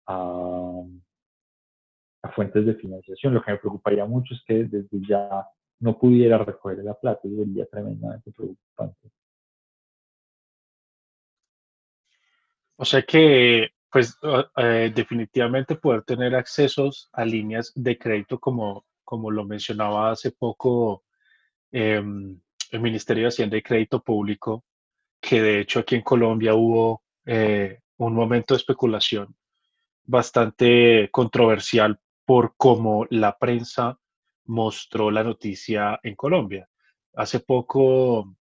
a, fuentes de financiación. Lo que me preocuparía mucho es que desde ya no pudiera recoger la plata, sería tremendamente preocupante. O sea que, pues, eh, definitivamente poder tener accesos a líneas de crédito, como, como lo mencionaba hace poco em, el Ministerio de Hacienda y Crédito Público, que de hecho aquí en Colombia hubo eh, un momento de especulación bastante controversial por cómo la prensa mostró la noticia en Colombia. Hace poco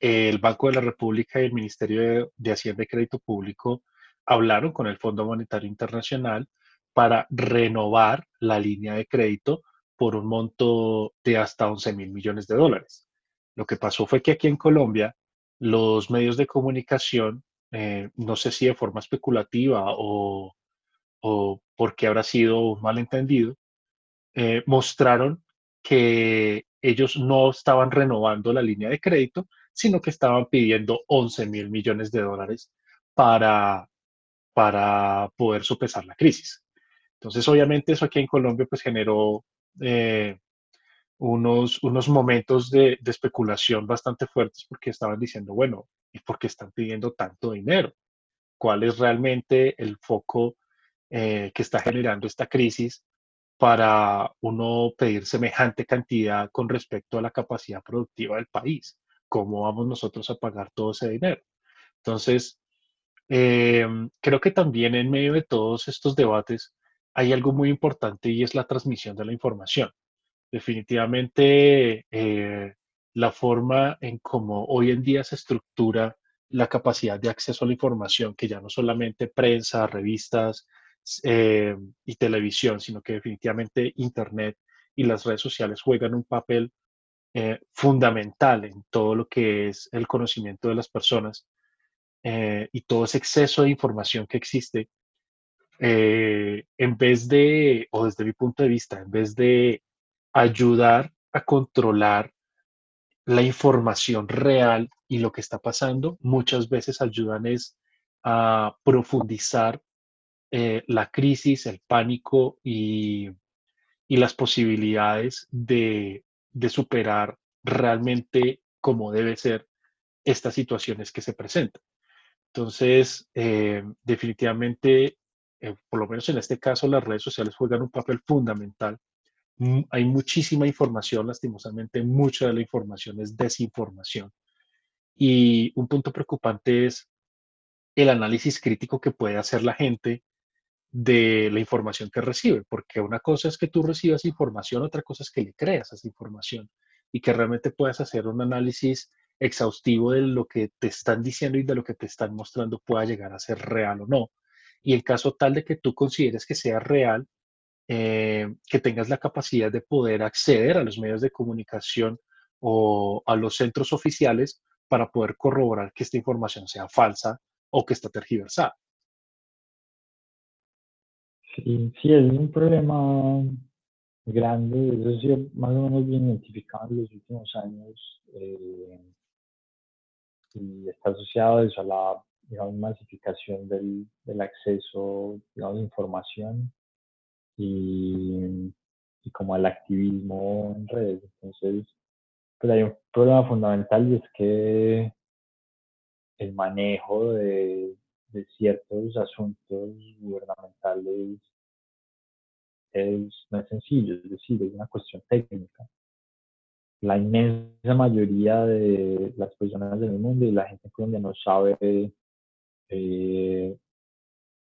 el Banco de la República y el Ministerio de, Hacienda y Crédito Público hablaron con el Fondo Monetario Internacional para renovar la línea de crédito por un monto de hasta 11 mil millones de dólares. Lo que pasó fue que aquí en Colombia los medios de comunicación, eh, no sé si de forma especulativa o, o porque habrá sido un malentendido, eh, mostraron que ellos no estaban renovando la línea de crédito, sino que estaban pidiendo 11 mil millones de dólares para, para poder sopesar la crisis. Entonces, obviamente, eso aquí en Colombia pues generó eh, unos, unos momentos de, especulación bastante fuertes porque estaban diciendo, bueno, ¿y por qué están pidiendo tanto dinero? ¿Cuál es realmente el foco eh, que está generando esta crisis para uno pedir semejante cantidad con respecto a la capacidad productiva del país? ¿Cómo vamos nosotros a pagar todo ese dinero? Entonces, eh, creo que también en medio de todos estos debates hay algo muy importante y es la transmisión de la información. Definitivamente, eh, la forma en cómo hoy en día se estructura la capacidad de acceso a la información, que ya no solamente prensa, revistas eh, y televisión, sino que definitivamente Internet y las redes sociales juegan un papel eh, fundamental en todo lo que es el conocimiento de las personas y todo ese exceso de información que existe, eh, en vez de, o desde mi punto de vista, en vez de ayudar a controlar la información real y lo que está pasando, muchas veces ayudan es a profundizar la crisis, el pánico y, y las posibilidades de de superar realmente como debe ser estas situaciones que se presentan. Entonces, eh, definitivamente, eh, por lo menos en este caso, las redes sociales juegan un papel fundamental. Mm, hay muchísima información, lastimosamente, mucha de la información es desinformación. Y un punto preocupante es el análisis crítico que puede hacer la gente de la información que recibe, porque una cosa es que tú recibas información, otra cosa es que le creas esa información y que realmente puedas hacer un análisis exhaustivo de lo que te están diciendo y de lo que te están mostrando pueda llegar a ser real o no. Y en caso tal de que tú consideres que sea real, eh, que tengas la capacidad de poder acceder a los medios de comunicación o a los centros oficiales para poder corroborar que esta información sea falsa o que está tergiversada. Sí, sí, es un problema grande, eso sí, más o menos bien identificado en los últimos años eh, y está asociado eso, a la digamos, masificación del, del acceso digamos, a información y, y, como al activismo en redes. Entonces, pues hay un problema fundamental y es que el manejo de, de ciertos asuntos gubernamentales es, no es sencillo, es decir, es una cuestión técnica. la inmensa mayoría de las personas del mundo y la gente en Colombia no sabe eh,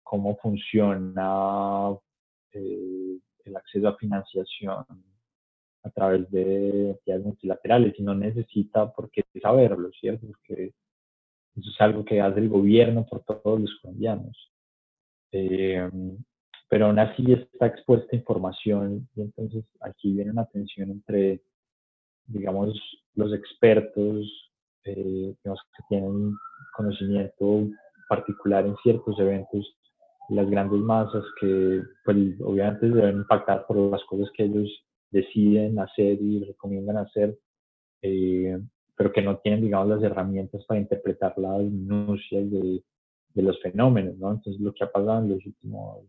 cómo funciona eh, el acceso a financiación a través de entidades multilaterales y no necesita por qué saberlo, ¿cierto? Porque eso es algo que hace el gobierno por todos los colombianos. Eh, pero aún así está expuesta información y entonces aquí viene una tensión entre, digamos, los expertos eh, que tienen conocimiento particular en ciertos eventos las grandes masas que pues, obviamente deben impactar por las cosas que ellos deciden hacer y recomiendan hacer, eh, pero que no tienen, digamos, las herramientas para interpretar las minucias de, de, los fenómenos, ¿no? Entonces, lo que ha pasado en los últimos,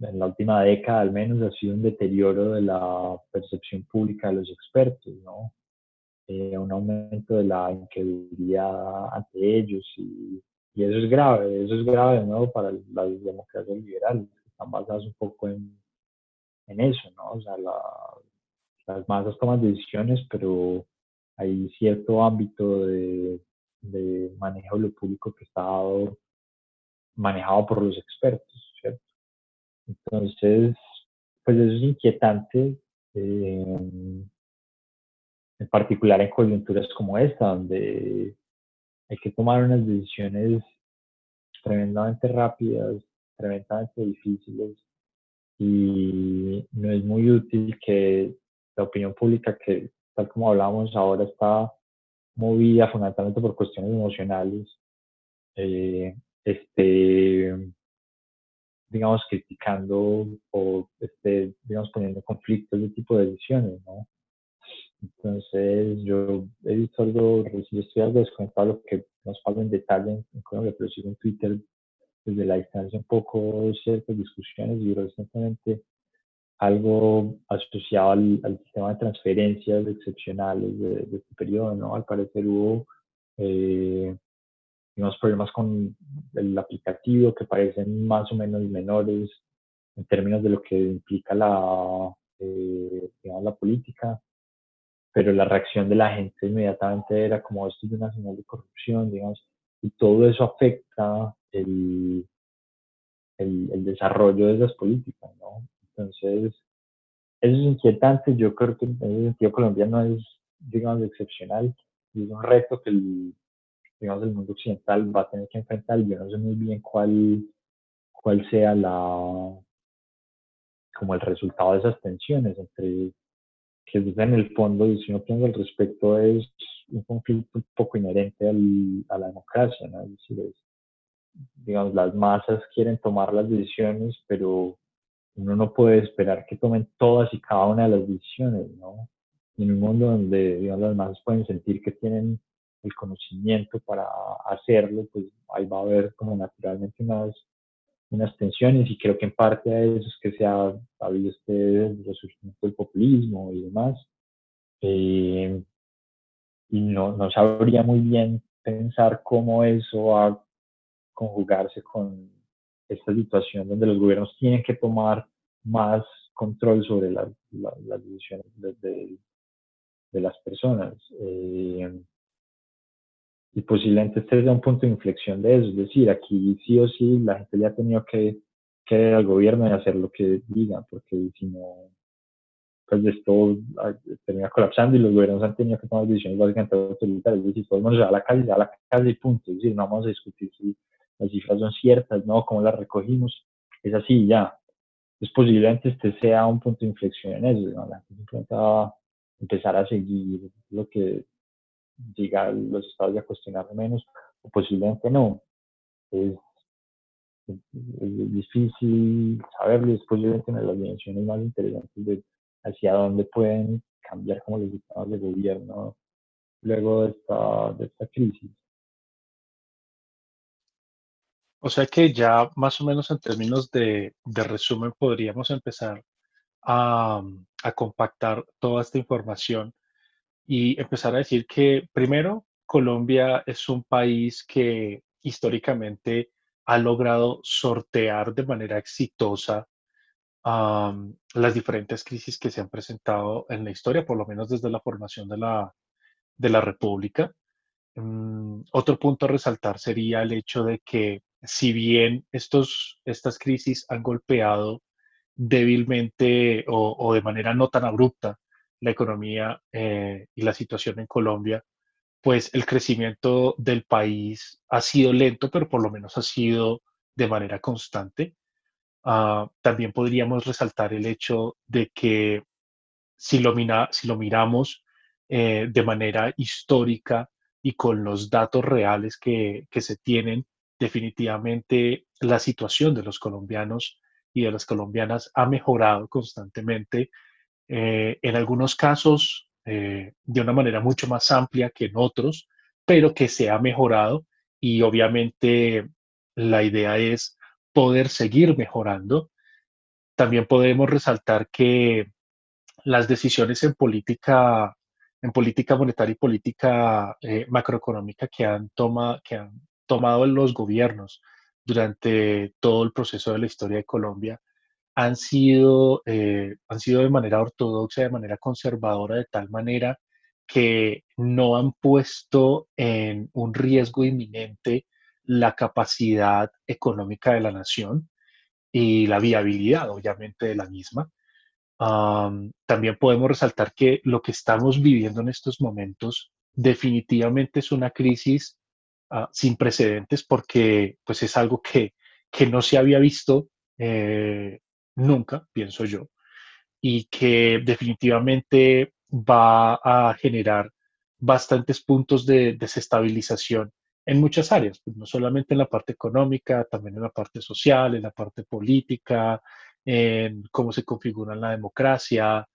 en la última década al menos, ha sido un deterioro de la percepción pública de los expertos, ¿no? Eh, un aumento de la incredulidad ante ellos y y eso es grave, eso es grave de nuevo para las democracias liberales, que están basadas un poco en, en eso, ¿no? O sea, las masas toman decisiones, pero hay cierto ámbito de, de manejo de lo público que está manejado por los expertos, ¿cierto? Entonces, pues eso es inquietante, eh, en particular en coyunturas como esta, donde hay que tomar unas decisiones tremendamente rápidas, tremendamente difíciles y no es muy útil que la opinión pública que tal como hablábamos ahora está movida fundamentalmente por cuestiones emocionales, eh, esté, digamos, criticando o esté, digamos, poniendo conflictos de tipo de decisiones, ¿no? Entonces, yo he visto algo, estoy algo desconectado lo que nos pasa en detalle en, Colombia, pero sigo en Twitter desde la distancia un poco ciertas discusiones y recientemente algo asociado al, sistema de transferencias excepcionales de, este periodo, ¿no? Al parecer hubo, eh, digamos, problemas con el aplicativo que parecen más o menos menores en términos de lo que implica la, eh, la política pero la reacción de la gente inmediatamente era como esto es una señal de corrupción, digamos, y todo eso afecta el, el, desarrollo de esas políticas, ¿no? Entonces, eso es inquietante, yo creo que en ese sentido Colombia no es, digamos, excepcional, y es un reto que el, digamos, el mundo occidental va a tener que enfrentar, yo no sé muy bien cuál, cuál sea la como el resultado de esas tensiones entre que en el fondo, y si uno piensa al respecto, es un conflicto un poco inherente al, a la democracia, ¿no? Es decir, digamos, las masas quieren tomar las decisiones, pero uno no puede esperar que tomen todas y cada una de las decisiones, ¿no? en un mundo donde, digamos, las masas pueden sentir que tienen el conocimiento para hacerlo, pues ahí va a haber como naturalmente unas unas tensiones y creo que en parte a eso es que se ha habido este resurgimiento del populismo y demás. Eh, y no, no sabría muy bien pensar cómo eso va a conjugarse con esta situación donde los gobiernos tienen que tomar más control sobre las decisiones de, de, las personas. Eh, y posiblemente este sea un punto de inflexión de eso, es decir, aquí sí o sí la gente le ha tenido que querer al gobierno y hacer lo que diga, porque si no, pues esto termina colapsando y los gobiernos han tenido que tomar decisiones básicamente autoritarias, es decir, todo el mundo se va a la calle, se va a la calle y punto, es decir, no vamos a discutir si las cifras son ciertas, no, cómo las recogimos, es así ya. Es posiblemente este sea un punto de inflexión en eso, ¿no? la gente simplemente va a empezar a seguir lo que diga los estados a cuestionar menos o posiblemente no. Es, difícil saberlo, es posiblemente una de las dimensiones más interesantes de hacia dónde pueden cambiar como los sistemas de gobierno luego de esta, de esta crisis. O sea que ya más o menos en términos de, de resumen podríamos empezar a, a, compactar toda esta información y empezar a decir que primero Colombia es un país que históricamente ha logrado sortear de manera exitosa las diferentes crisis que se han presentado en la historia, por lo menos desde la formación de la, de la República. Mm, otro punto a resaltar sería el hecho de que si bien estos, estas crisis han golpeado débilmente o, de manera no tan abrupta la economía eh, y la situación en Colombia, pues el crecimiento del país ha sido lento, pero por lo menos ha sido de manera constante. Ah, también podríamos resaltar el hecho de que si lo, si lo miramos eh, de manera histórica y con los datos reales que, que se tienen, definitivamente la situación de los colombianos y de las colombianas ha mejorado constantemente, eh, en algunos casos eh, de una manera mucho más amplia que en otros, pero que se ha mejorado y obviamente la idea es poder seguir mejorando. También podemos resaltar que las decisiones en política, en política monetaria y política eh, macroeconómica que han, toma, que han tomado los gobiernos durante todo el proceso de la historia de Colombia han sido, eh, han sido de manera ortodoxa, de manera conservadora, de tal manera que no han puesto en un riesgo inminente la capacidad económica de la nación y la viabilidad, obviamente, de la misma. también podemos resaltar que lo que estamos viviendo en estos momentos definitivamente es una crisis ah, sin precedentes porque pues es algo que, que no se había visto eh, nunca, pienso yo, y que definitivamente va a generar bastantes puntos de desestabilización en muchas áreas, pues, no solamente en la parte económica, también en la parte social, en la parte política, en cómo se configura la democracia.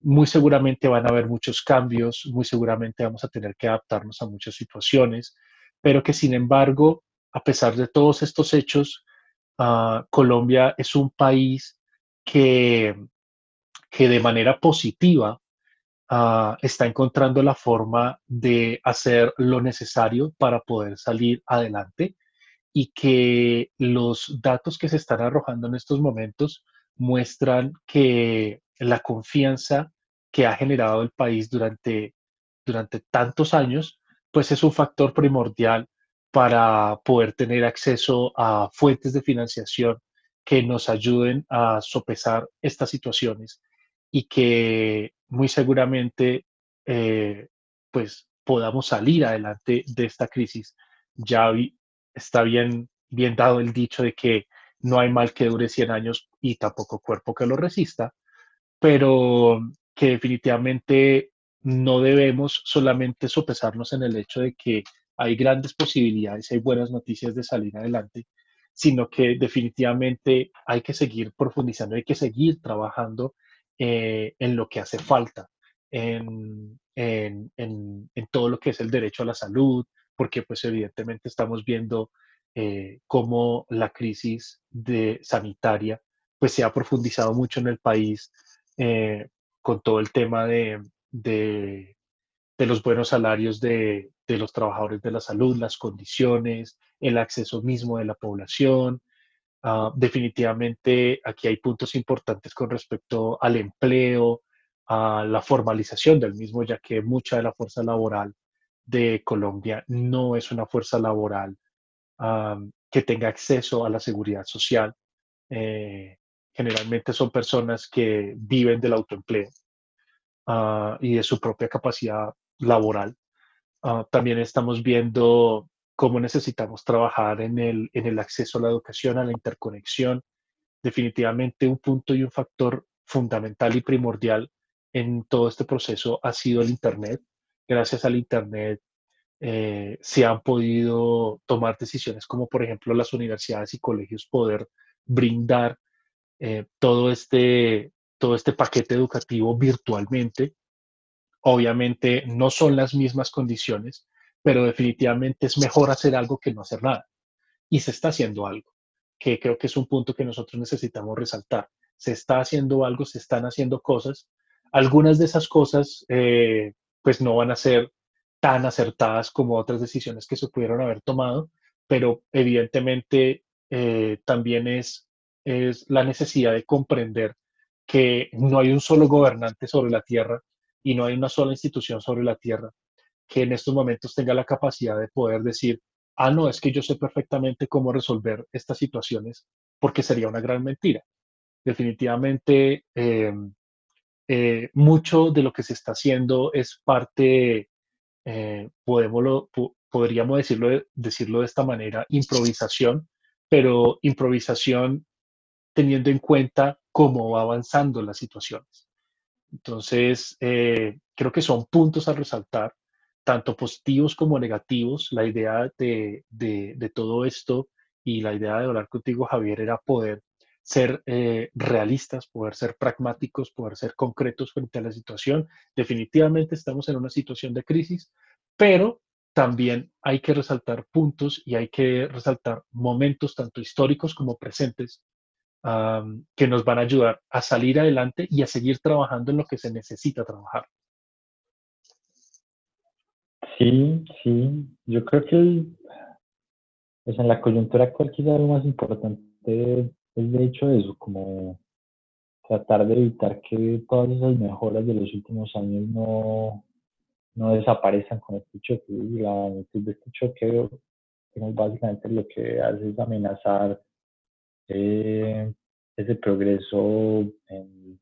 Muy seguramente van a haber muchos cambios, muy seguramente vamos a tener que adaptarnos a muchas situaciones, pero que sin embargo, a pesar de todos estos hechos, ah, Colombia es un país que, que de manera positiva ah, está encontrando la forma de hacer lo necesario para poder salir adelante y que los datos que se están arrojando en estos momentos muestran que la confianza que ha generado el país durante, durante tantos años, pues es un factor primordial para poder tener acceso a fuentes de financiación que nos ayuden a sopesar estas situaciones y que muy seguramente eh, pues podamos salir adelante de esta crisis. Ya está bien, bien dado el dicho de que no hay mal que dure 100 años y tampoco cuerpo que lo resista, pero que definitivamente no debemos solamente sopesarnos en el hecho de que hay grandes posibilidades, hay buenas noticias de salir adelante, sino que definitivamente hay que seguir profundizando, hay que seguir trabajando eh, en lo que hace falta, en, en, en, todo lo que es el derecho a la salud, porque pues evidentemente estamos viendo eh, cómo la crisis de sanitaria pues se ha profundizado mucho en el país eh, con todo el tema de, de, de los buenos salarios de, de los trabajadores de la salud, las condiciones, el acceso mismo de la población. Ah, definitivamente aquí hay puntos importantes con respecto al empleo, a la formalización del mismo, ya que mucha de la fuerza laboral de Colombia no es una fuerza laboral que tenga acceso a la seguridad social. Eh, generalmente son personas que viven del autoempleo ah, y de su propia capacidad laboral. Ah, también estamos viendo cómo necesitamos trabajar en el, en el acceso a la educación, a la interconexión. Definitivamente un punto y un factor fundamental y primordial en todo este proceso ha sido el Internet. Gracias al Internet eh, se han podido tomar decisiones como por ejemplo las universidades y colegios poder brindar eh, todo, este, todo este paquete educativo virtualmente Obviamente no son las mismas condiciones, pero definitivamente es mejor hacer algo que no hacer nada. Y se está haciendo algo, que creo que es un punto que nosotros necesitamos resaltar. Se está haciendo algo, se están haciendo cosas. Algunas de esas cosas eh, pues no van a ser tan acertadas como otras decisiones que se pudieron haber tomado, pero evidentemente eh, también es es la necesidad de comprender que no hay un solo gobernante sobre la tierra y no hay una sola institución sobre la tierra que en estos momentos tenga la capacidad de poder decir, ah, no, es que yo sé perfectamente cómo resolver estas situaciones, porque sería una gran mentira. Definitivamente, eh, eh, mucho de lo que se está haciendo es parte, eh, podríamos decirlo, decirlo de esta manera, improvisación, pero improvisación teniendo en cuenta cómo va avanzando las situaciones. Entonces, creo que son puntos a resaltar tanto positivos como negativos. La idea de, de, todo esto y la idea de hablar contigo, Javier, era poder ser eh, realistas, poder ser pragmáticos, poder ser concretos frente a la situación. Definitivamente estamos en una situación de crisis, pero también hay que resaltar puntos y hay que resaltar momentos tanto históricos como presentes que nos van a ayudar a salir adelante y a seguir trabajando en lo que se necesita trabajar. Sí, sí, yo creo que pues en la coyuntura actual quizá lo más importante es de hecho eso, como tratar de evitar que todas esas mejoras de los últimos años no, no desaparezcan con este choque. La magnitud de este choque básicamente lo que hace es amenazar eh, ese progreso en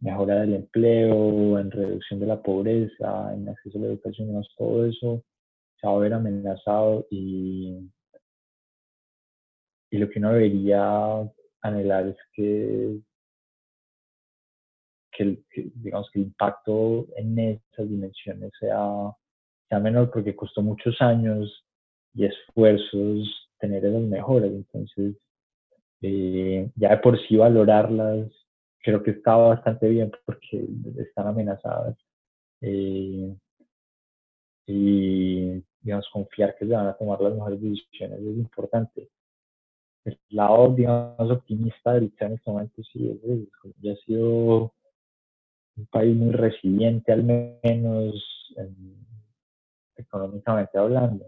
mejora del empleo, en reducción de la pobreza, en acceso a la educación, todo eso se va a ver amenazado y, y lo que uno debería anhelar es que, que, digamos que el impacto en esas dimensiones sea, sea menor porque costó muchos años y esfuerzos tener esas mejoras. Entonces, eh, ya de por sí valorarlas creo que está bastante bien porque están amenazadas. Eh, y digamos, confiar que se van a tomar las mejores decisiones es importante. El lado, digamos, optimista del en este momento sí es, ya ha sido un país muy resiliente, al menos económicamente hablando.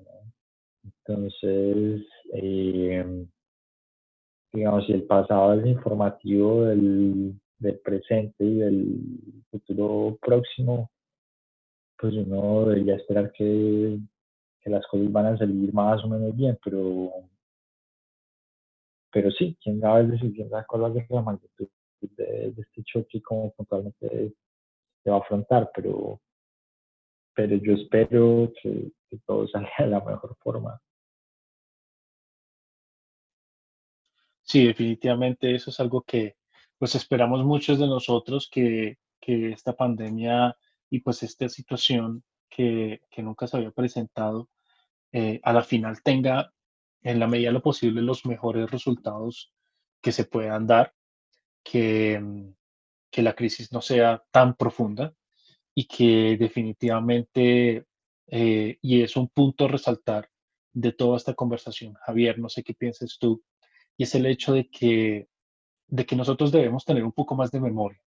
Entonces, eh, digamos, si el pasado es informativo del, presente y del futuro próximo, pues uno debería esperar que, las cosas van a salir más o menos bien, pero, pero sí, quién sabe decir, quién sabe cuál va a la magnitud de, este choque y cómo puntualmente se va a afrontar, pero, pero yo espero que todo salga de la mejor forma. Sí, definitivamente eso es algo que, pues esperamos muchos de nosotros que, esta pandemia y pues esta situación que, nunca se había presentado, eh, a la final tenga en la medida de lo posible los mejores resultados que se puedan dar, que, que la crisis no sea tan profunda y que definitivamente, eh, y es un punto a resaltar de toda esta conversación, Javier, no sé qué piensas tú, y es el hecho de que de que nosotros debemos tener un poco más de memoria.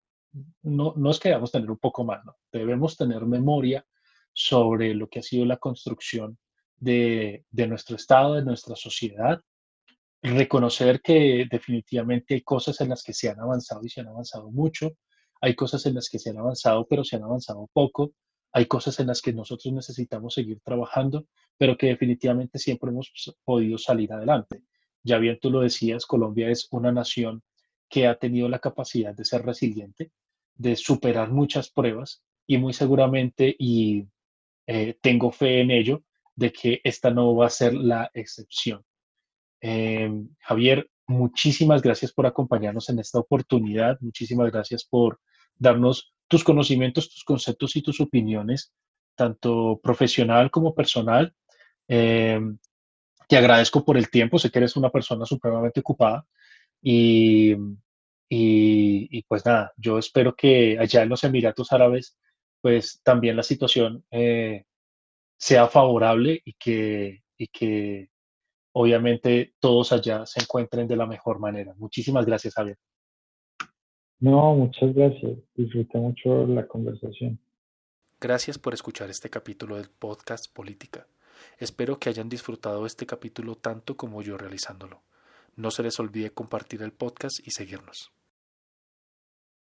No, no es que debamos tener un poco más, no. Debemos tener memoria sobre lo que ha sido la construcción de, de nuestro Estado, de nuestra sociedad, reconocer que definitivamente hay cosas en las que se han avanzado y se han avanzado mucho, hay cosas en las que se han avanzado pero se han avanzado poco, hay cosas en las que nosotros necesitamos seguir trabajando, pero que definitivamente siempre hemos podido salir adelante. Ya bien tú lo decías, Colombia es una nación que ha tenido la capacidad de ser resiliente, de superar muchas pruebas y muy seguramente, y eh, tengo fe en ello, de que esta no va a ser la excepción. Em, Javier, muchísimas gracias por acompañarnos en esta oportunidad, muchísimas gracias por darnos tus conocimientos, tus conceptos y tus opiniones, tanto profesional como personal. Em, te agradezco por el tiempo, sé que eres una persona supremamente ocupada y, y, pues nada, yo espero que allá en los Emiratos Árabes, pues también la situación eh, sea favorable y que, y que obviamente todos allá se encuentren de la mejor manera. Muchísimas gracias, Javier. No, muchas gracias. Disfruté mucho la conversación. Gracias por escuchar este capítulo del podcast Política. Espero que hayan disfrutado este capítulo tanto como yo realizándolo. No se les olvide compartir el podcast y seguirnos.